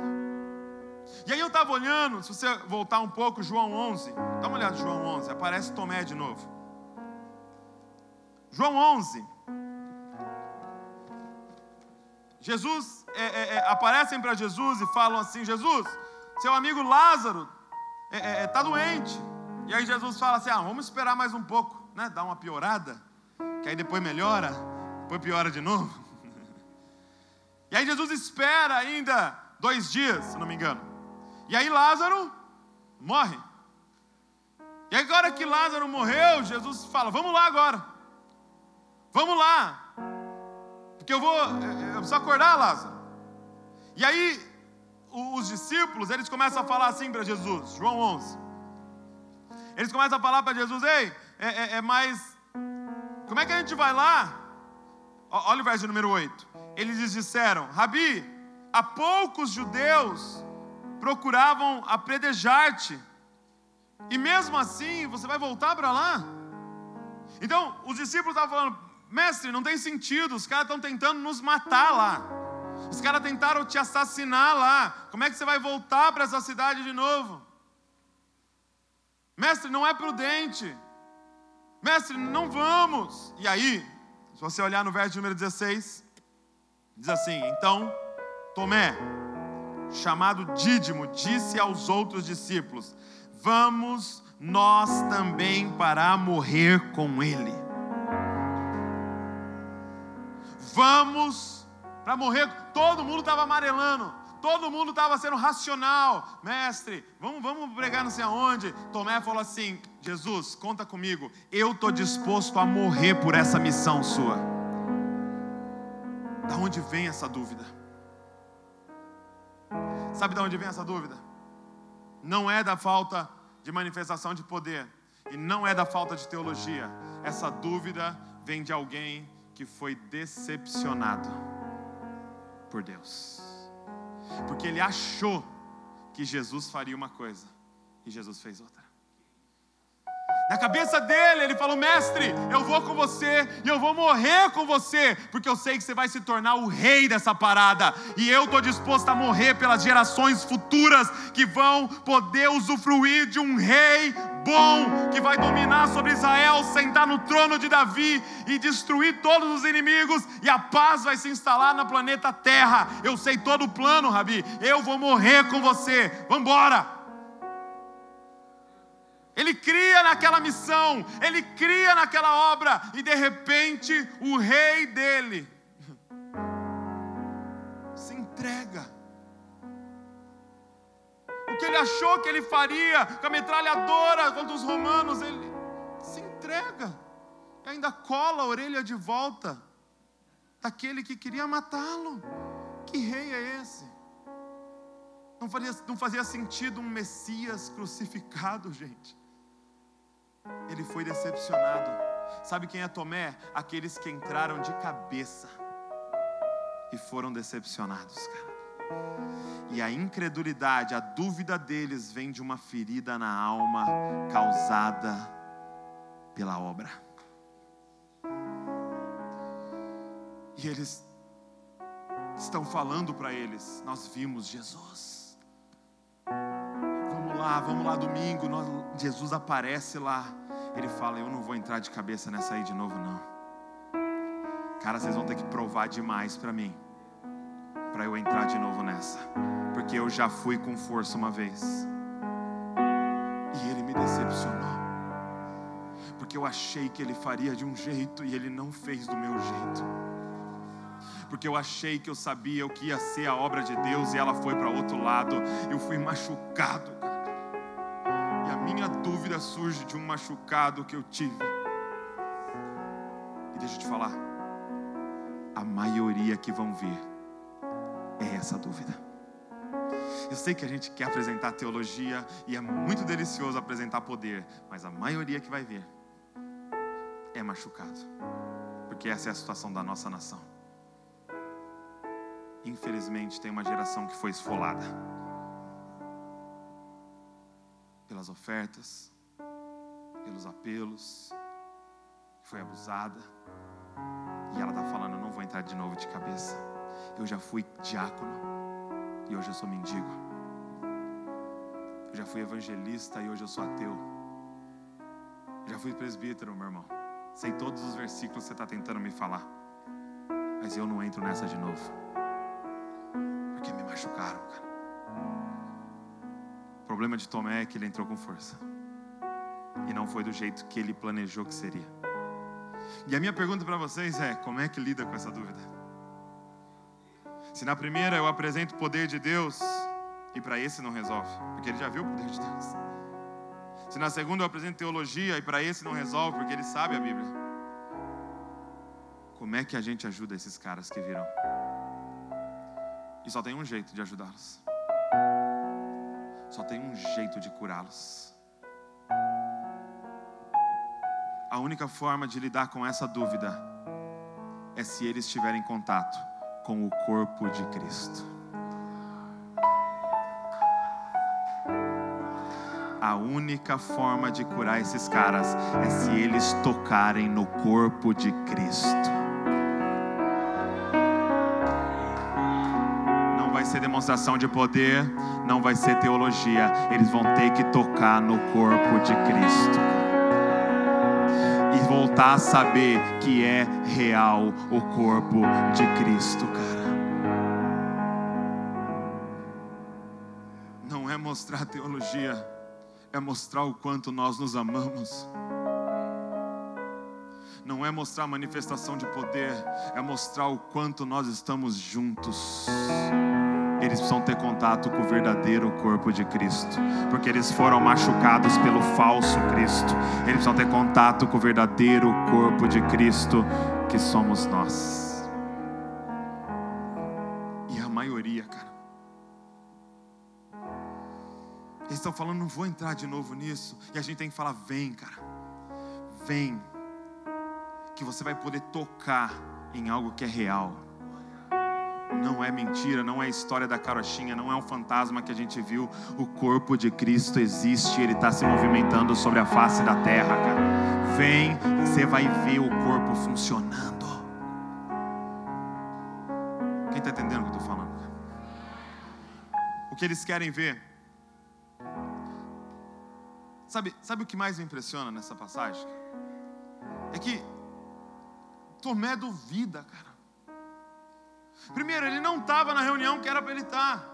E aí eu estava olhando, se você voltar um pouco, João 11, dá uma olhada João 11, aparece Tomé de novo. João 11. Jesus, é, é, é, aparecem para Jesus e falam assim: Jesus, seu amigo Lázaro está é, é, é doente. E aí Jesus fala assim: ah, vamos esperar mais um pouco, né? Dá uma piorada, que aí depois melhora, depois piora de novo. E aí Jesus espera ainda dois dias, se não me engano. E aí Lázaro morre. E agora que Lázaro morreu, Jesus fala: vamos lá agora. Vamos lá. Porque eu vou, eu preciso acordar Lázaro. E aí os discípulos, eles começam a falar assim para Jesus, João 11. Eles começam a falar para Jesus: Ei, é, é, é mais. Como é que a gente vai lá? Olha o verso número 8. Eles disseram: Rabi, há poucos judeus procuravam apredejar-te, e mesmo assim você vai voltar para lá? Então, os discípulos estavam falando: Mestre, não tem sentido, os caras estão tentando nos matar lá. Os caras tentaram te assassinar lá. Como é que você vai voltar para essa cidade de novo? Mestre, não é prudente. Mestre, não vamos. E aí, você olhar no verso número 16, diz assim: Então, Tomé, chamado Dídimo, disse aos outros discípulos: Vamos nós também para morrer com ele. Vamos para morrer. Todo mundo estava amarelando. Todo mundo estava sendo racional. Mestre, vamos, vamos pregar não sei aonde. Tomé falou assim: Jesus, conta comigo. Eu estou disposto a morrer por essa missão sua. Da onde vem essa dúvida? Sabe de onde vem essa dúvida? Não é da falta de manifestação de poder e não é da falta de teologia. Essa dúvida vem de alguém que foi decepcionado por Deus. Porque ele achou que Jesus faria uma coisa e Jesus fez outra. Na cabeça dele, ele falou: Mestre, eu vou com você e eu vou morrer com você, porque eu sei que você vai se tornar o rei dessa parada, e eu estou disposto a morrer pelas gerações futuras que vão poder usufruir de um rei bom, que vai dominar sobre Israel, sentar no trono de Davi e destruir todos os inimigos, e a paz vai se instalar no planeta Terra. Eu sei todo o plano, Rabi, eu vou morrer com você, vamos embora. Ele cria naquela missão, ele cria naquela obra, e de repente o rei dele se entrega. O que ele achou que ele faria com a metralhadora contra os romanos, ele se entrega e ainda cola a orelha de volta daquele que queria matá-lo. Que rei é esse? Não fazia, não fazia sentido um Messias crucificado, gente ele foi decepcionado. Sabe quem é Tomé? Aqueles que entraram de cabeça e foram decepcionados, cara. E a incredulidade, a dúvida deles vem de uma ferida na alma causada pela obra. E eles estão falando para eles: Nós vimos Jesus lá, vamos lá domingo. Nós, Jesus aparece lá. Ele fala: Eu não vou entrar de cabeça nessa aí de novo, não. Cara, vocês vão ter que provar demais para mim, para eu entrar de novo nessa, porque eu já fui com força uma vez e ele me decepcionou, porque eu achei que ele faria de um jeito e ele não fez do meu jeito porque eu achei que eu sabia o que ia ser a obra de Deus e ela foi para outro lado. Eu fui machucado, cara minha dúvida surge de um machucado que eu tive. E deixa eu te falar, a maioria que vão vir é essa dúvida. Eu sei que a gente quer apresentar teologia e é muito delicioso apresentar poder, mas a maioria que vai ver é machucado, porque essa é a situação da nossa nação. Infelizmente, tem uma geração que foi esfolada pelas ofertas, pelos apelos, foi abusada. E ela está falando: Eu não vou entrar de novo de cabeça. Eu já fui diácono e hoje eu sou mendigo. Eu já fui evangelista e hoje eu sou ateu. Eu já fui presbítero, meu irmão. Sei todos os versículos que você está tentando me falar. Mas eu não entro nessa de novo. Porque me machucaram, cara problema de Tomé é que ele entrou com força. E não foi do jeito que ele planejou que seria. E a minha pergunta para vocês é: como é que lida com essa dúvida? Se na primeira eu apresento o poder de Deus, e para esse não resolve, porque ele já viu o poder de Deus. Se na segunda eu apresento teologia, e para esse não resolve, porque ele sabe a Bíblia. Como é que a gente ajuda esses caras que virão? E só tem um jeito de ajudá-los só tem um jeito de curá-los. A única forma de lidar com essa dúvida é se ele estiver em contato com o corpo de Cristo. A única forma de curar esses caras é se eles tocarem no corpo de Cristo. Não vai ser demonstração de poder, não vai ser teologia. Eles vão ter que tocar no corpo de Cristo. Voltar a saber que é real o corpo de Cristo, cara. Não é mostrar teologia é mostrar o quanto nós nos amamos. Não é mostrar manifestação de poder, é mostrar o quanto nós estamos juntos. Eles precisam ter contato com o verdadeiro corpo de Cristo, porque eles foram machucados pelo falso Cristo. Eles precisam ter contato com o verdadeiro corpo de Cristo, que somos nós. E a maioria, cara Eles estão falando, não vou entrar de novo nisso. E a gente tem que falar: vem, cara, vem, que você vai poder tocar em algo que é real. Não é mentira, não é história da carochinha, não é um fantasma que a gente viu. O corpo de Cristo existe, ele está se movimentando sobre a face da terra, cara. Vem, você vai ver o corpo funcionando. Quem está entendendo o que eu estou falando? O que eles querem ver Sabe, sabe o que mais me impressiona nessa passagem? É que Tomé duvida, cara. Primeiro, ele não estava na reunião que era para ele estar. Tá.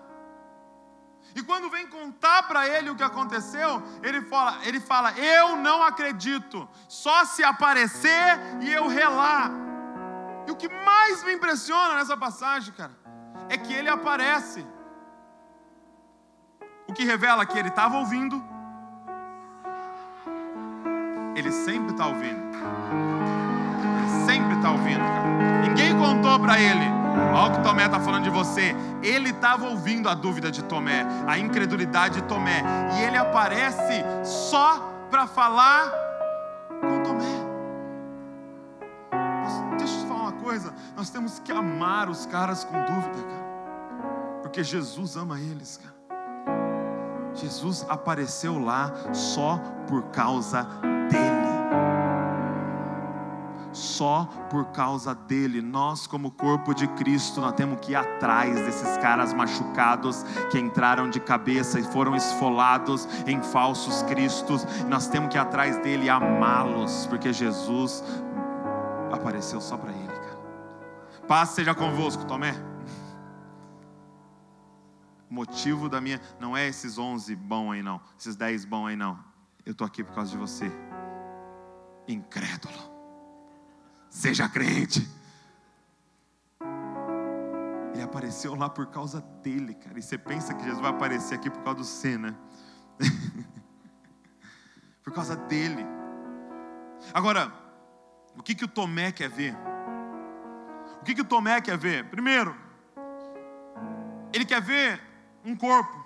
E quando vem contar para ele o que aconteceu, ele fala, ele fala: "Eu não acredito, só se aparecer e eu relar". E o que mais me impressiona nessa passagem, cara, é que ele aparece. O que revela que ele estava ouvindo, ele sempre está ouvindo. Ele sempre está ouvindo, cara. Ninguém contou para ele. Olha o que Tomé está falando de você. Ele estava ouvindo a dúvida de Tomé, a incredulidade de Tomé. E ele aparece só para falar com Tomé. Deixa eu te falar uma coisa. Nós temos que amar os caras com dúvida, cara. Porque Jesus ama eles, cara. Jesus apareceu lá só por causa dele. Só por causa dele, nós, como corpo de Cristo, nós temos que ir atrás desses caras machucados que entraram de cabeça e foram esfolados em falsos cristos. Nós temos que ir atrás dele e amá-los, porque Jesus apareceu só para ele, cara. Paz seja convosco, Tomé motivo da minha. Não é esses 11 bom aí, não. Esses 10 bom aí, não. Eu estou aqui por causa de você. Incrédulo. Seja crente. Ele apareceu lá por causa dele, cara. E você pensa que Jesus vai aparecer aqui por causa do C, né? [LAUGHS] por causa dele. Agora, o que, que o Tomé quer ver? O que, que o Tomé quer ver? Primeiro, ele quer ver um corpo.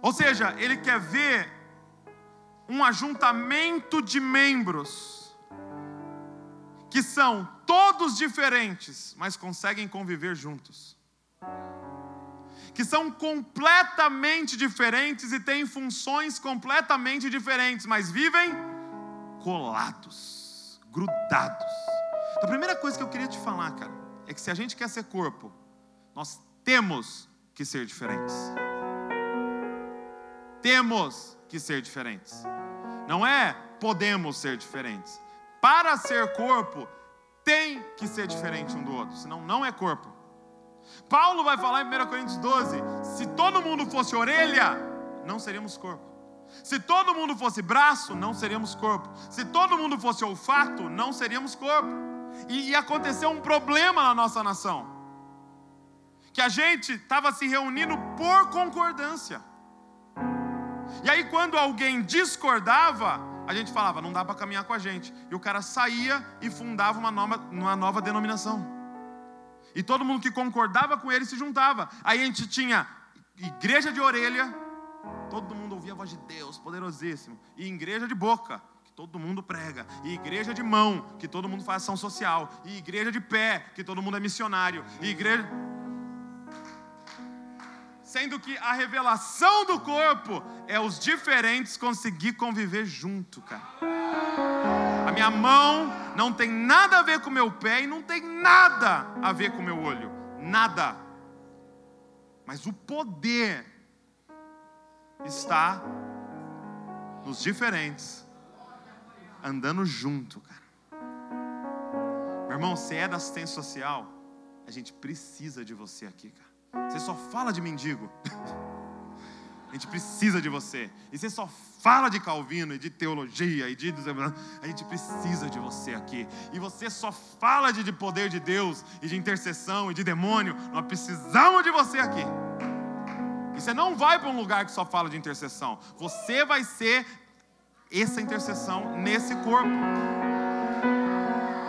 Ou seja, ele quer ver um ajuntamento de membros que são todos diferentes, mas conseguem conviver juntos. Que são completamente diferentes e têm funções completamente diferentes, mas vivem colados, grudados. Então, a primeira coisa que eu queria te falar, cara, é que se a gente quer ser corpo, nós temos que ser diferentes. Temos que ser diferentes. Não é podemos ser diferentes. Para ser corpo, tem que ser diferente um do outro, senão não é corpo. Paulo vai falar em 1 Coríntios 12: se todo mundo fosse orelha, não seríamos corpo. Se todo mundo fosse braço, não seríamos corpo. Se todo mundo fosse olfato, não seríamos corpo. E, e aconteceu um problema na nossa nação que a gente estava se reunindo por concordância. E aí, quando alguém discordava, a gente falava, não dá para caminhar com a gente. E o cara saía e fundava uma nova, uma nova denominação. E todo mundo que concordava com ele se juntava. Aí a gente tinha igreja de orelha, todo mundo ouvia a voz de Deus, poderosíssimo. E igreja de boca, que todo mundo prega, e igreja de mão, que todo mundo faz ação social, e igreja de pé, que todo mundo é missionário, e igreja. Sendo que a revelação do corpo é os diferentes conseguir conviver junto, cara. A minha mão não tem nada a ver com o meu pé e não tem nada a ver com o meu olho. Nada. Mas o poder está nos diferentes, andando junto, cara. Meu irmão, você é da assistência social, a gente precisa de você aqui, cara. Você só fala de mendigo. [LAUGHS] A gente precisa de você. E você só fala de Calvino e de teologia e de. A gente precisa de você aqui. E você só fala de, de poder de Deus e de intercessão e de demônio. Nós precisamos de você aqui. E você não vai para um lugar que só fala de intercessão. Você vai ser essa intercessão nesse corpo.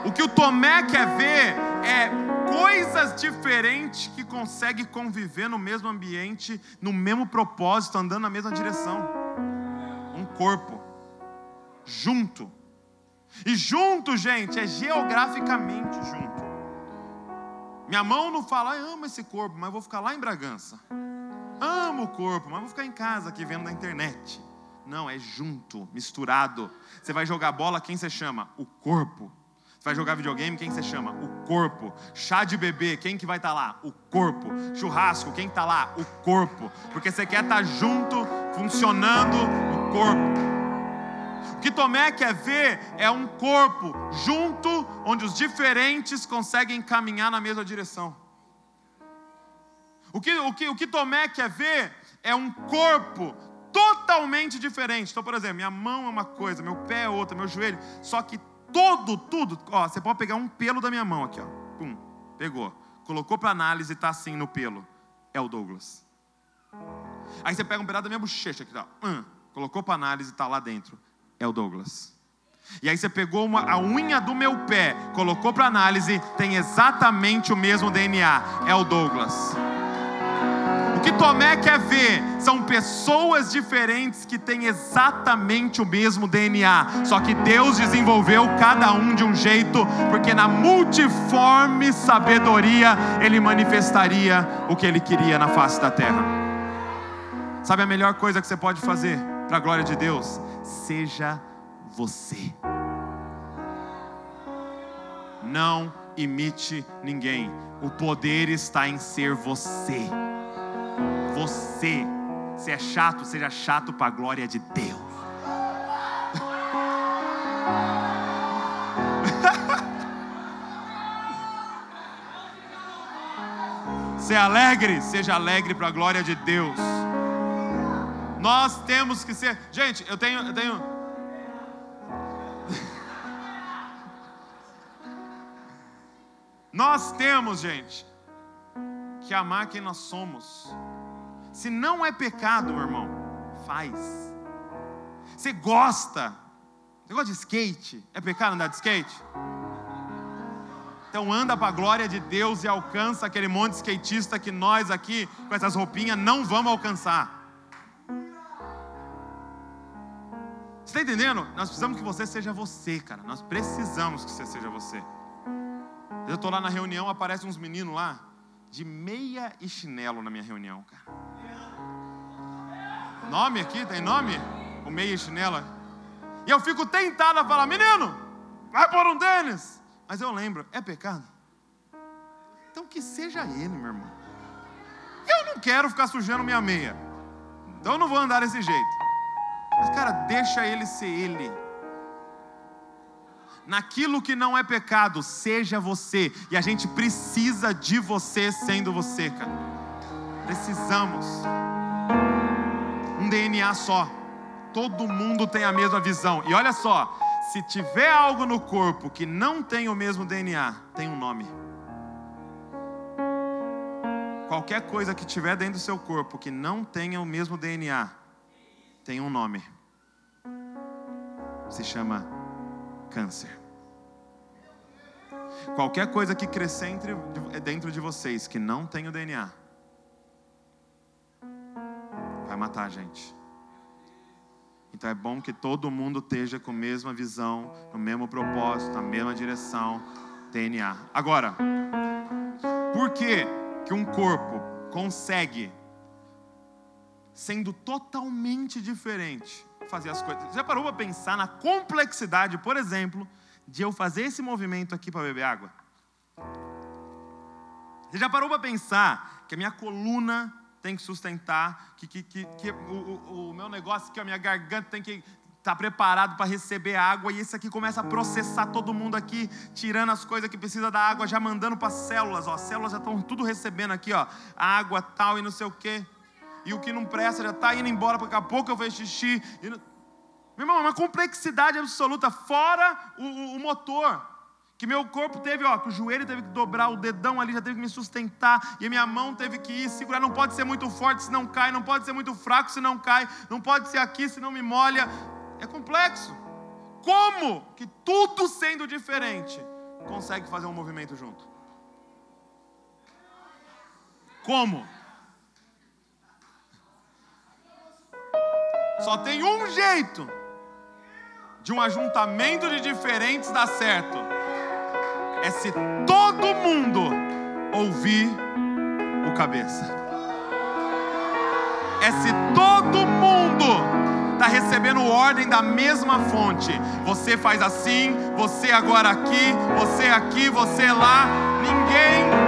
O que o Tomé quer ver é coisas diferentes que conseguem conviver no mesmo ambiente, no mesmo propósito, andando na mesma direção. Um corpo junto. E junto, gente, é geograficamente junto. Minha mão não fala, eu amo esse corpo, mas vou ficar lá em Bragança. Amo o corpo, mas vou ficar em casa aqui vendo na internet. Não, é junto, misturado. Você vai jogar bola, quem você chama? O corpo. Vai jogar videogame, quem você chama? O corpo. Chá de bebê, quem que vai estar tá lá? O corpo. Churrasco, quem está lá? O corpo. Porque você quer estar tá junto, funcionando o corpo. O que Tomé quer ver é um corpo junto, onde os diferentes conseguem caminhar na mesma direção. O que, o que, o que Tomé quer ver é um corpo totalmente diferente. Então, por exemplo, minha mão é uma coisa, meu pé é outra, meu joelho, só que todo, tudo. Ó, você pode pegar um pelo da minha mão aqui, ó. Pum, pegou. Colocou para análise está assim no pelo. É o Douglas. Aí você pega um pedaço da minha bochecha aqui, ó. Hum, colocou para análise está lá dentro. É o Douglas. E aí você pegou uma, a unha do meu pé, colocou para análise, tem exatamente o mesmo DNA. É o Douglas que Tomé quer ver são pessoas diferentes que têm exatamente o mesmo DNA, só que Deus desenvolveu cada um de um jeito, porque na multiforme sabedoria Ele manifestaria o que Ele queria na face da terra. Sabe a melhor coisa que você pode fazer para a glória de Deus? Seja você. Não imite ninguém. O poder está em ser você. Você, se é chato, seja chato para a glória de Deus. [LAUGHS] Se é alegre, seja alegre para a glória de Deus. Nós temos que ser. Gente, eu tenho, eu tenho. [LAUGHS] Nós temos, gente, que amar quem nós somos. Se não é pecado, meu irmão, faz. Você gosta. Você gosta de skate? É pecado andar de skate? Então anda para a glória de Deus e alcança aquele monte de skatista que nós aqui, com essas roupinhas, não vamos alcançar. Você está entendendo? Nós precisamos que você seja você, cara. Nós precisamos que você seja você. Eu estou lá na reunião, aparecem uns meninos lá, de meia e chinelo na minha reunião, cara. Nome aqui, tem nome? O meia e chinela. E eu fico tentado a falar, menino, vai pôr um tênis. Mas eu lembro, é pecado? Então que seja ele, meu irmão. Eu não quero ficar sujando minha meia. Então eu não vou andar desse jeito. Mas, cara, deixa ele ser ele. Naquilo que não é pecado, seja você. E a gente precisa de você sendo você, cara. Precisamos um DNA só. Todo mundo tem a mesma visão. E olha só, se tiver algo no corpo que não tem o mesmo DNA, tem um nome. Qualquer coisa que tiver dentro do seu corpo que não tenha o mesmo DNA, tem um nome. Se chama câncer. Qualquer coisa que crescer dentro de vocês que não tem o DNA, vai matar a gente. Então é bom que todo mundo esteja com a mesma visão, no mesmo propósito, na mesma direção, DNA. Agora, por que que um corpo consegue sendo totalmente diferente fazer as coisas? Já parou para pensar na complexidade, por exemplo, de eu fazer esse movimento aqui para beber água? Você já parou para pensar que a minha coluna tem que sustentar, que, que, que, que o, o, meu negócio, que a minha garganta tem que estar tá preparado para receber água, e esse aqui começa a processar todo mundo aqui, tirando as coisas que precisa da água, já mandando para as células, ó, as células já estão tudo recebendo aqui, ó, água tal e não sei o quê. E o que não presta já está indo embora, daqui a pouco eu xixi. Não... Meu irmão, é uma complexidade absoluta, fora o, o motor que meu corpo teve, ó, que o joelho teve que dobrar, o dedão ali já teve que me sustentar, e a minha mão teve que ir segurar. Não pode ser muito forte se não cai, não pode ser muito fraco se não cai, não pode ser aqui se não me molha. É complexo. Como que tudo sendo diferente consegue fazer um movimento junto? Como? Só tem um jeito de um ajuntamento de diferentes dar certo é se todo mundo ouvir o cabeça. É se todo mundo está recebendo ordem da mesma fonte. Você faz assim, você agora aqui, você aqui, você lá. Ninguém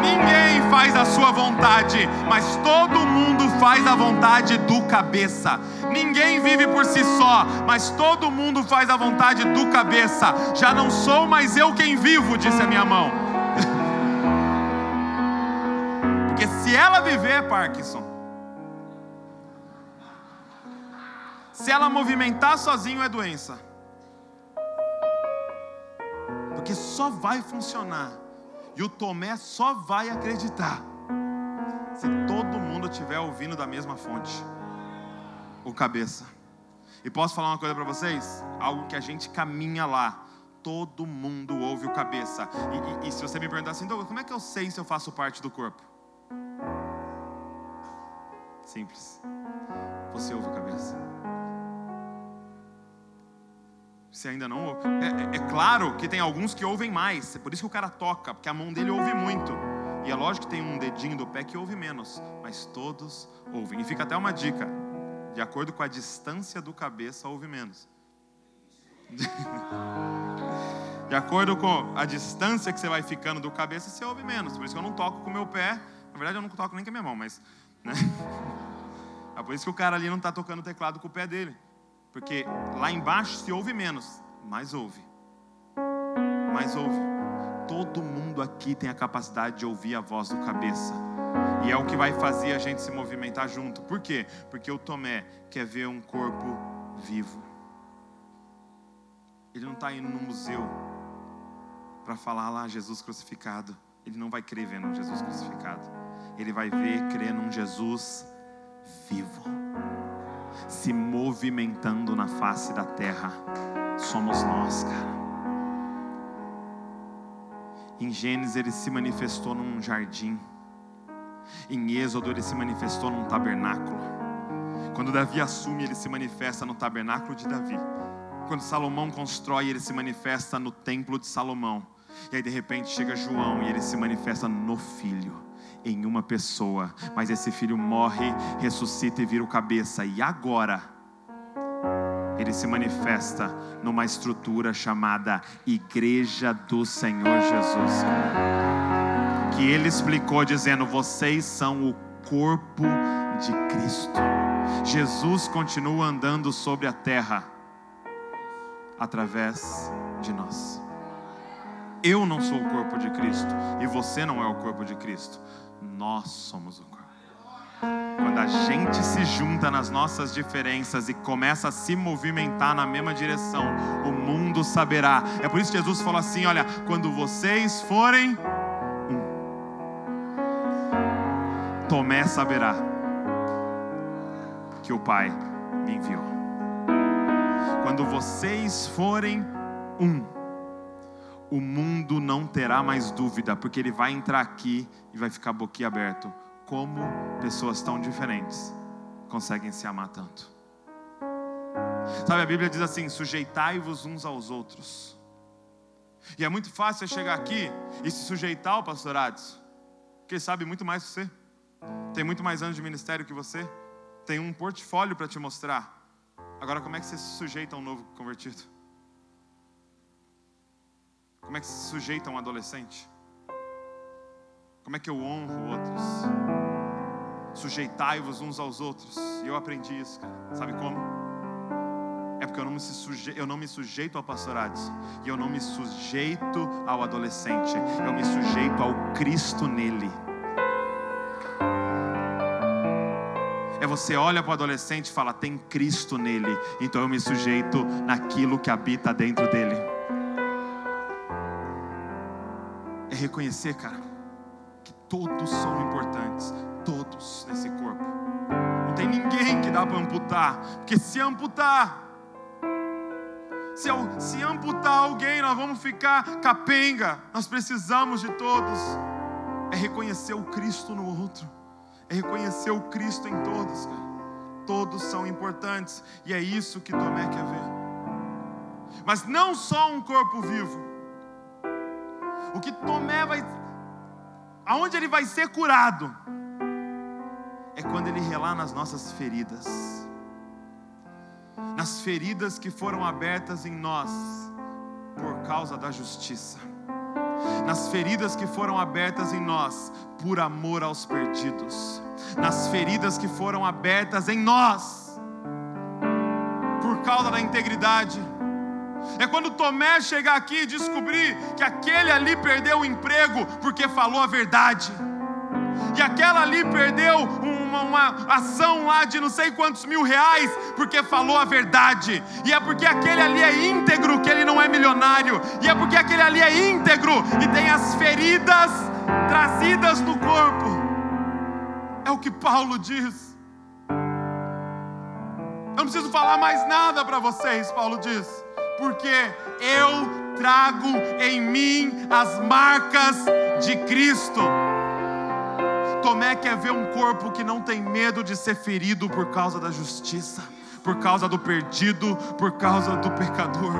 Ninguém faz a sua vontade, mas todo mundo faz a vontade do cabeça. Ninguém vive por si só, mas todo mundo faz a vontade do cabeça. Já não sou mais eu quem vivo, disse a minha mão. [LAUGHS] Porque se ela viver, Parkinson, se ela movimentar sozinho é doença. Porque só vai funcionar e o Tomé só vai acreditar se todo mundo estiver ouvindo da mesma fonte o cabeça. E posso falar uma coisa para vocês? Algo que a gente caminha lá. Todo mundo ouve o cabeça. E, e, e se você me perguntar assim, Douglas, como é que eu sei se eu faço parte do corpo? Simples. Você ouve o cabeça. Você ainda não ouve. É, é, é, claro que tem alguns que ouvem mais. É por isso que o cara toca, porque a mão dele ouve muito. E é lógico que tem um dedinho do pé que ouve menos. Mas todos ouvem. E fica até uma dica: de acordo com a distância do cabeça, ouve menos. [LAUGHS] de acordo com a distância que você vai ficando do cabeça, você ouve menos. Por isso que eu não toco com o meu pé. Na verdade, eu não toco nem com a minha mão, mas. Né? [LAUGHS] É por isso que o cara ali não está tocando o teclado com o pé dele. Porque lá embaixo se ouve menos, mas ouve. Mas ouve. Todo mundo aqui tem a capacidade de ouvir a voz do cabeça. E é o que vai fazer a gente se movimentar junto. Por quê? Porque o Tomé quer ver um corpo vivo. Ele não está indo no museu para falar lá Jesus crucificado. Ele não vai crer vendo Jesus crucificado. Ele vai ver, crer num Jesus vivo se movimentando na face da terra. Somos nós, cara. Em Gênesis ele se manifestou num jardim. Em Êxodo ele se manifestou num tabernáculo. Quando Davi assume, ele se manifesta no tabernáculo de Davi. Quando Salomão constrói, ele se manifesta no templo de Salomão. E aí de repente chega João e ele se manifesta no filho em uma pessoa, mas esse filho morre, ressuscita e vira o cabeça, e agora ele se manifesta numa estrutura chamada Igreja do Senhor Jesus, que ele explicou dizendo: vocês são o corpo de Cristo. Jesus continua andando sobre a terra através de nós. Eu não sou o corpo de Cristo e você não é o corpo de Cristo. Nós somos o corpo. Quando a gente se junta nas nossas diferenças e começa a se movimentar na mesma direção, o mundo saberá. É por isso que Jesus falou assim: olha, quando vocês forem um, Tomé saberá que o Pai me enviou. Quando vocês forem um, o mundo não terá mais dúvida, porque ele vai entrar aqui e vai ficar boquiaberto. Como pessoas tão diferentes conseguem se amar tanto? Sabe, a Bíblia diz assim: sujeitai-vos uns aos outros. E é muito fácil você chegar aqui e se sujeitar ao pastor Adson, porque ele sabe muito mais que você, tem muito mais anos de ministério que você, tem um portfólio para te mostrar. Agora, como é que você se sujeita a um novo convertido? Como é que se sujeita um adolescente? Como é que eu honro outros? Sujeitai-vos uns aos outros. E eu aprendi isso, cara. Sabe como? É porque eu não me, suje... eu não me sujeito ao pastorado. E eu não me sujeito ao adolescente. Eu me sujeito ao Cristo nele. É você olha para o adolescente e fala: tem Cristo nele. Então eu me sujeito naquilo que habita dentro dele. Reconhecer, cara, que todos são importantes. Todos nesse corpo. Não tem ninguém que dá para amputar. Porque se amputar, se, se amputar alguém, nós vamos ficar capenga. Nós precisamos de todos. É reconhecer o Cristo no outro. É reconhecer o Cristo em todos, cara. Todos são importantes. E é isso que Tomé quer ver. Mas não só um corpo vivo. O que Tomé vai. Aonde ele vai ser curado? É quando ele relar nas nossas feridas nas feridas que foram abertas em nós por causa da justiça, nas feridas que foram abertas em nós por amor aos perdidos, nas feridas que foram abertas em nós por causa da integridade. É quando Tomé chegar aqui e descobrir que aquele ali perdeu o emprego porque falou a verdade. E aquela ali perdeu uma, uma, ação lá de não sei quantos mil reais, porque falou a verdade, e é porque aquele ali é íntegro que ele não é milionário, e é porque aquele ali é íntegro e tem as feridas trazidas no corpo, é o que Paulo diz. Eu não preciso falar mais nada para vocês, Paulo diz, porque eu trago em mim as marcas de Cristo. Tomé quer ver um corpo que não tem medo de ser ferido por causa da justiça, por causa do perdido, por causa do pecador.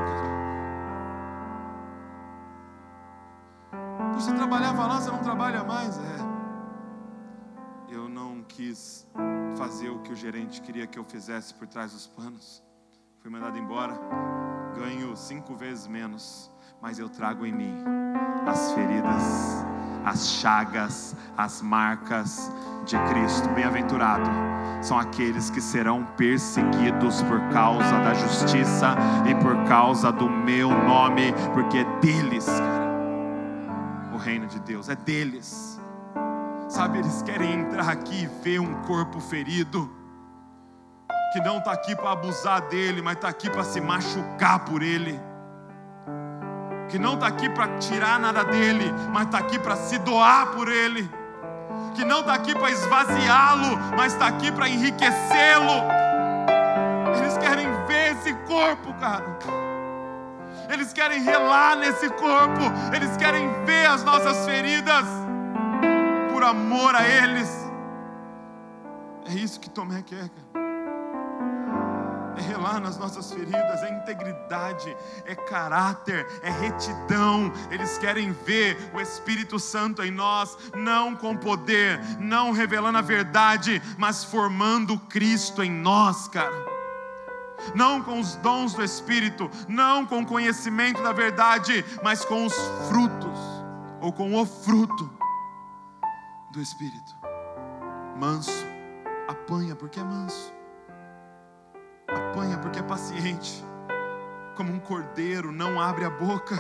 Você trabalhava lá, você não trabalha mais, é. Eu não quis fazer o que o gerente queria que eu fizesse por trás dos panos. Fui mandado embora, ganho cinco vezes menos, mas eu trago em mim as feridas as chagas, as marcas de Cristo. Bem-aventurado são aqueles que serão perseguidos por causa da justiça e por causa do meu nome, porque é deles, cara, o reino de Deus, é deles. Sabe, eles querem entrar aqui e ver um corpo ferido, que não está aqui para abusar dele, mas está aqui para se machucar por ele que não está aqui para tirar nada dele, mas está aqui para se doar por ele, que não está aqui para esvaziá-lo, mas está aqui para enriquecê-lo. Eles querem ver esse corpo, cara. Eles querem relar nesse corpo, eles querem ver as nossas feridas por amor a eles. É isso que Tomé quer, cara é relar nas nossas feridas, é integridade, é caráter, é retidão. Eles querem ver o Espírito Santo em nós, não com poder, não revelando a verdade, mas formando Cristo em nós, cara não com os dons do Espírito, não com o conhecimento da verdade, mas com os frutos, ou com o fruto do Espírito. Manso, apanha porque é manso, apanha porque é paciente, como um cordeiro, não abre a boca.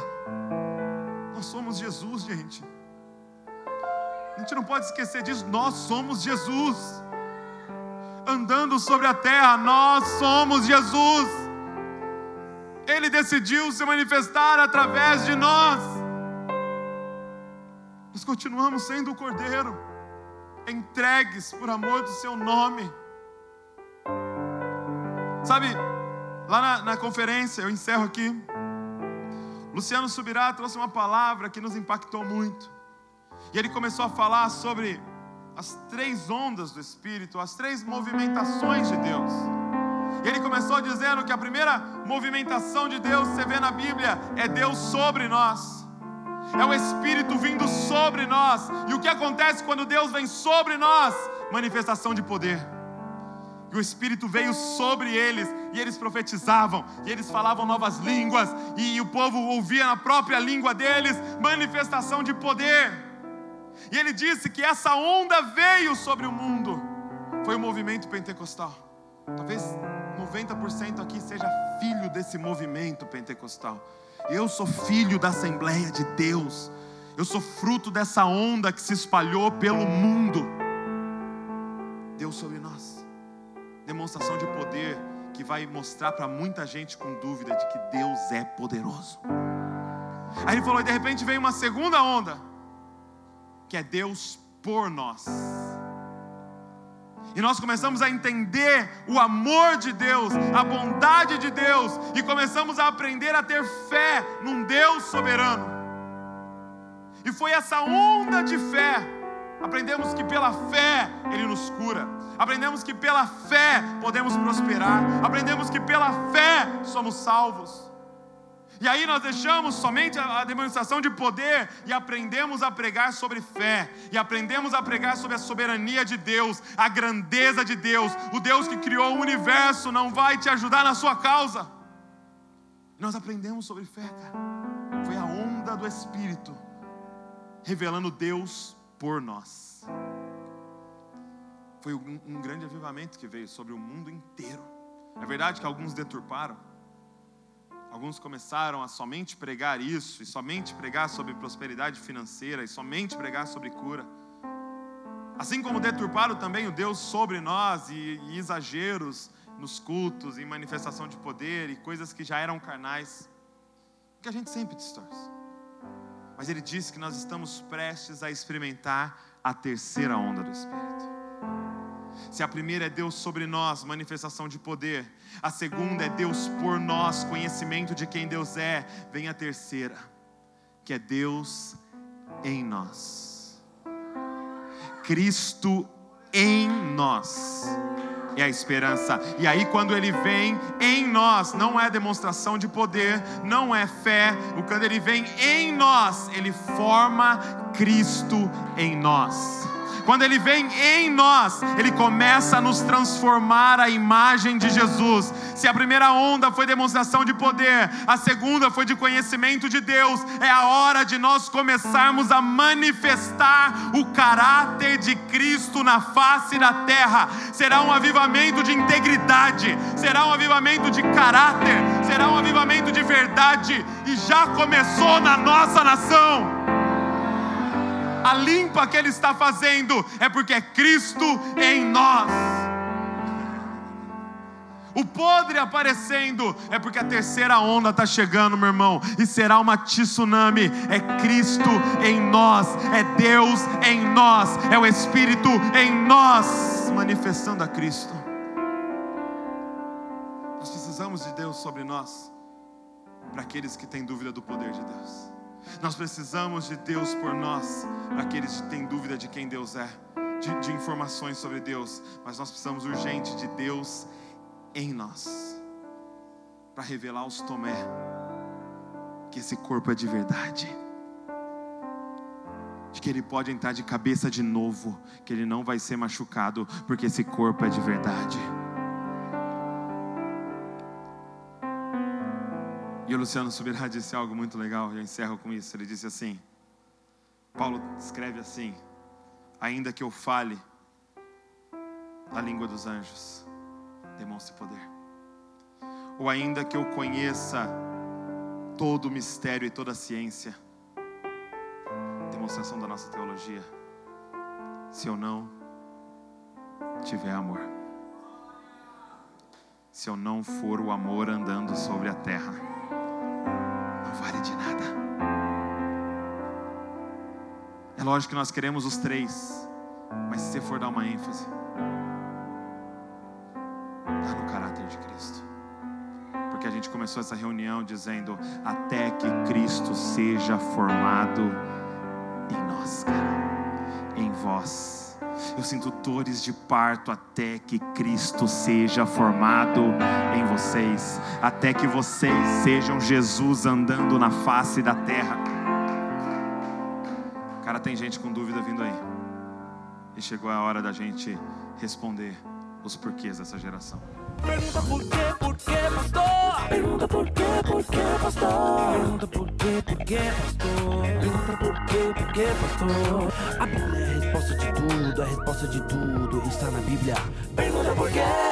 Nós somos Jesus, gente. A gente não pode esquecer disso, nós somos Jesus. Andando sobre a terra, nós somos Jesus. Ele decidiu se manifestar através de nós. Nós continuamos sendo o cordeiro, entregues por amor do seu nome. Sabe, lá na, na conferência, eu encerro aqui. Luciano Subirá trouxe uma palavra que nos impactou muito. E ele começou a falar sobre as três ondas do Espírito, as três movimentações de Deus. E ele começou dizendo que a primeira movimentação de Deus, você vê na Bíblia, é Deus sobre nós. É o Espírito vindo sobre nós. E o que acontece quando Deus vem sobre nós? Manifestação de poder. E o Espírito veio sobre eles, e eles profetizavam, e eles falavam novas línguas, e o povo ouvia na própria língua deles manifestação de poder. E ele disse que essa onda veio sobre o mundo, foi o movimento pentecostal. Talvez 90% aqui seja filho desse movimento pentecostal. Eu sou filho da Assembleia de Deus, eu sou fruto dessa onda que se espalhou pelo mundo. Deus sobre nós demonstração de poder que vai mostrar para muita gente com dúvida de que Deus é poderoso. Aí ele falou, e de repente vem uma segunda onda, que é Deus por nós. E nós começamos a entender o amor de Deus, a bondade de Deus, e começamos a aprender a ter fé num Deus soberano. E foi essa onda de fé, aprendemos que pela fé Ele nos cura aprendemos que pela fé podemos prosperar, aprendemos que pela fé somos salvos. E aí nós deixamos somente a demonstração de poder e aprendemos a pregar sobre fé, e aprendemos a pregar sobre a soberania de Deus, a grandeza de Deus, o Deus que criou o universo não vai te ajudar na sua causa. Nós aprendemos sobre fé, cara. Foi a onda do Espírito revelando Deus por nós. Foi um, um grande avivamento que veio sobre o mundo inteiro. É verdade que alguns deturparam, Alguns começaram a somente pregar isso, e somente pregar sobre prosperidade financeira, e somente pregar sobre cura. Assim como deturparam também o Deus sobre nós, e, e exageros nos cultos, em manifestação de poder, e coisas que já eram carnais, que a gente sempre distorce. Mas ele disse que nós estamos prestes a experimentar a terceira onda do Espírito. Se a primeira é Deus sobre nós, manifestação de poder. A segunda é Deus por nós, conhecimento de quem Deus é. Vem a terceira, que é Deus em nós. Cristo em nós é a esperança. E aí, quando ele vem em nós, não é demonstração de poder, não é fé. Quando ele vem em nós, ele forma Cristo em nós. Quando Ele vem em nós, Ele começa a nos transformar a imagem de Jesus. Se a primeira onda foi demonstração de poder, a segunda foi de conhecimento de Deus, é a hora de nós começarmos a manifestar o caráter de Cristo na face da terra. Será um avivamento de integridade, será um avivamento de caráter, será um avivamento de verdade, e já começou na nossa nação a limpa que Ele está fazendo é porque é Cristo em nós. O podre aparecendo é porque a terceira onda está chegando, meu irmão, e será uma tsunami. É Cristo em nós, é Deus em nós, é o Espírito em nós, manifestando a Cristo. Nós precisamos de Deus sobre nós, para aqueles que têm dúvida do poder de Deus. Nós precisamos de Deus por nós, para aqueles que têm dúvida de quem Deus é, de, de informações sobre Deus, mas nós precisamos urgente de Deus em nós, para revelar aos Tomé que esse corpo é de verdade, de que ele pode entrar de cabeça de novo, que ele não vai ser machucado, porque esse corpo é de verdade. E o Luciano Subirá disse algo muito legal, eu encerro com isso. Ele disse assim: Paulo escreve assim: Ainda que eu fale a língua dos anjos, demonstre poder. Ou ainda que eu conheça todo o mistério e toda a ciência, demonstração da nossa teologia, se eu não tiver amor, se eu não for o amor andando sobre a terra, vale de nada. É lógico que nós queremos os três, mas se você for dar uma ênfase, está no caráter de Cristo. Porque a gente começou essa reunião dizendo: até que Cristo seja formado em nós, cara, em vós. Eu sinto dores de parto até que Cristo seja formado em vocês, até que vocês sejam Jesus andando na face da terra. Cara, tem gente com dúvida vindo aí. E chegou a hora da gente responder os porquês dessa geração. Pergunta por quê, por quê, pastor? Pergunta por quê, por quê, pastor? Pergunta por quê, por quê, pastor? Pergunta por quê, por quê, pastor? A Bíblia é a resposta de tudo, a resposta de tudo está na Bíblia. Pergunta por quê?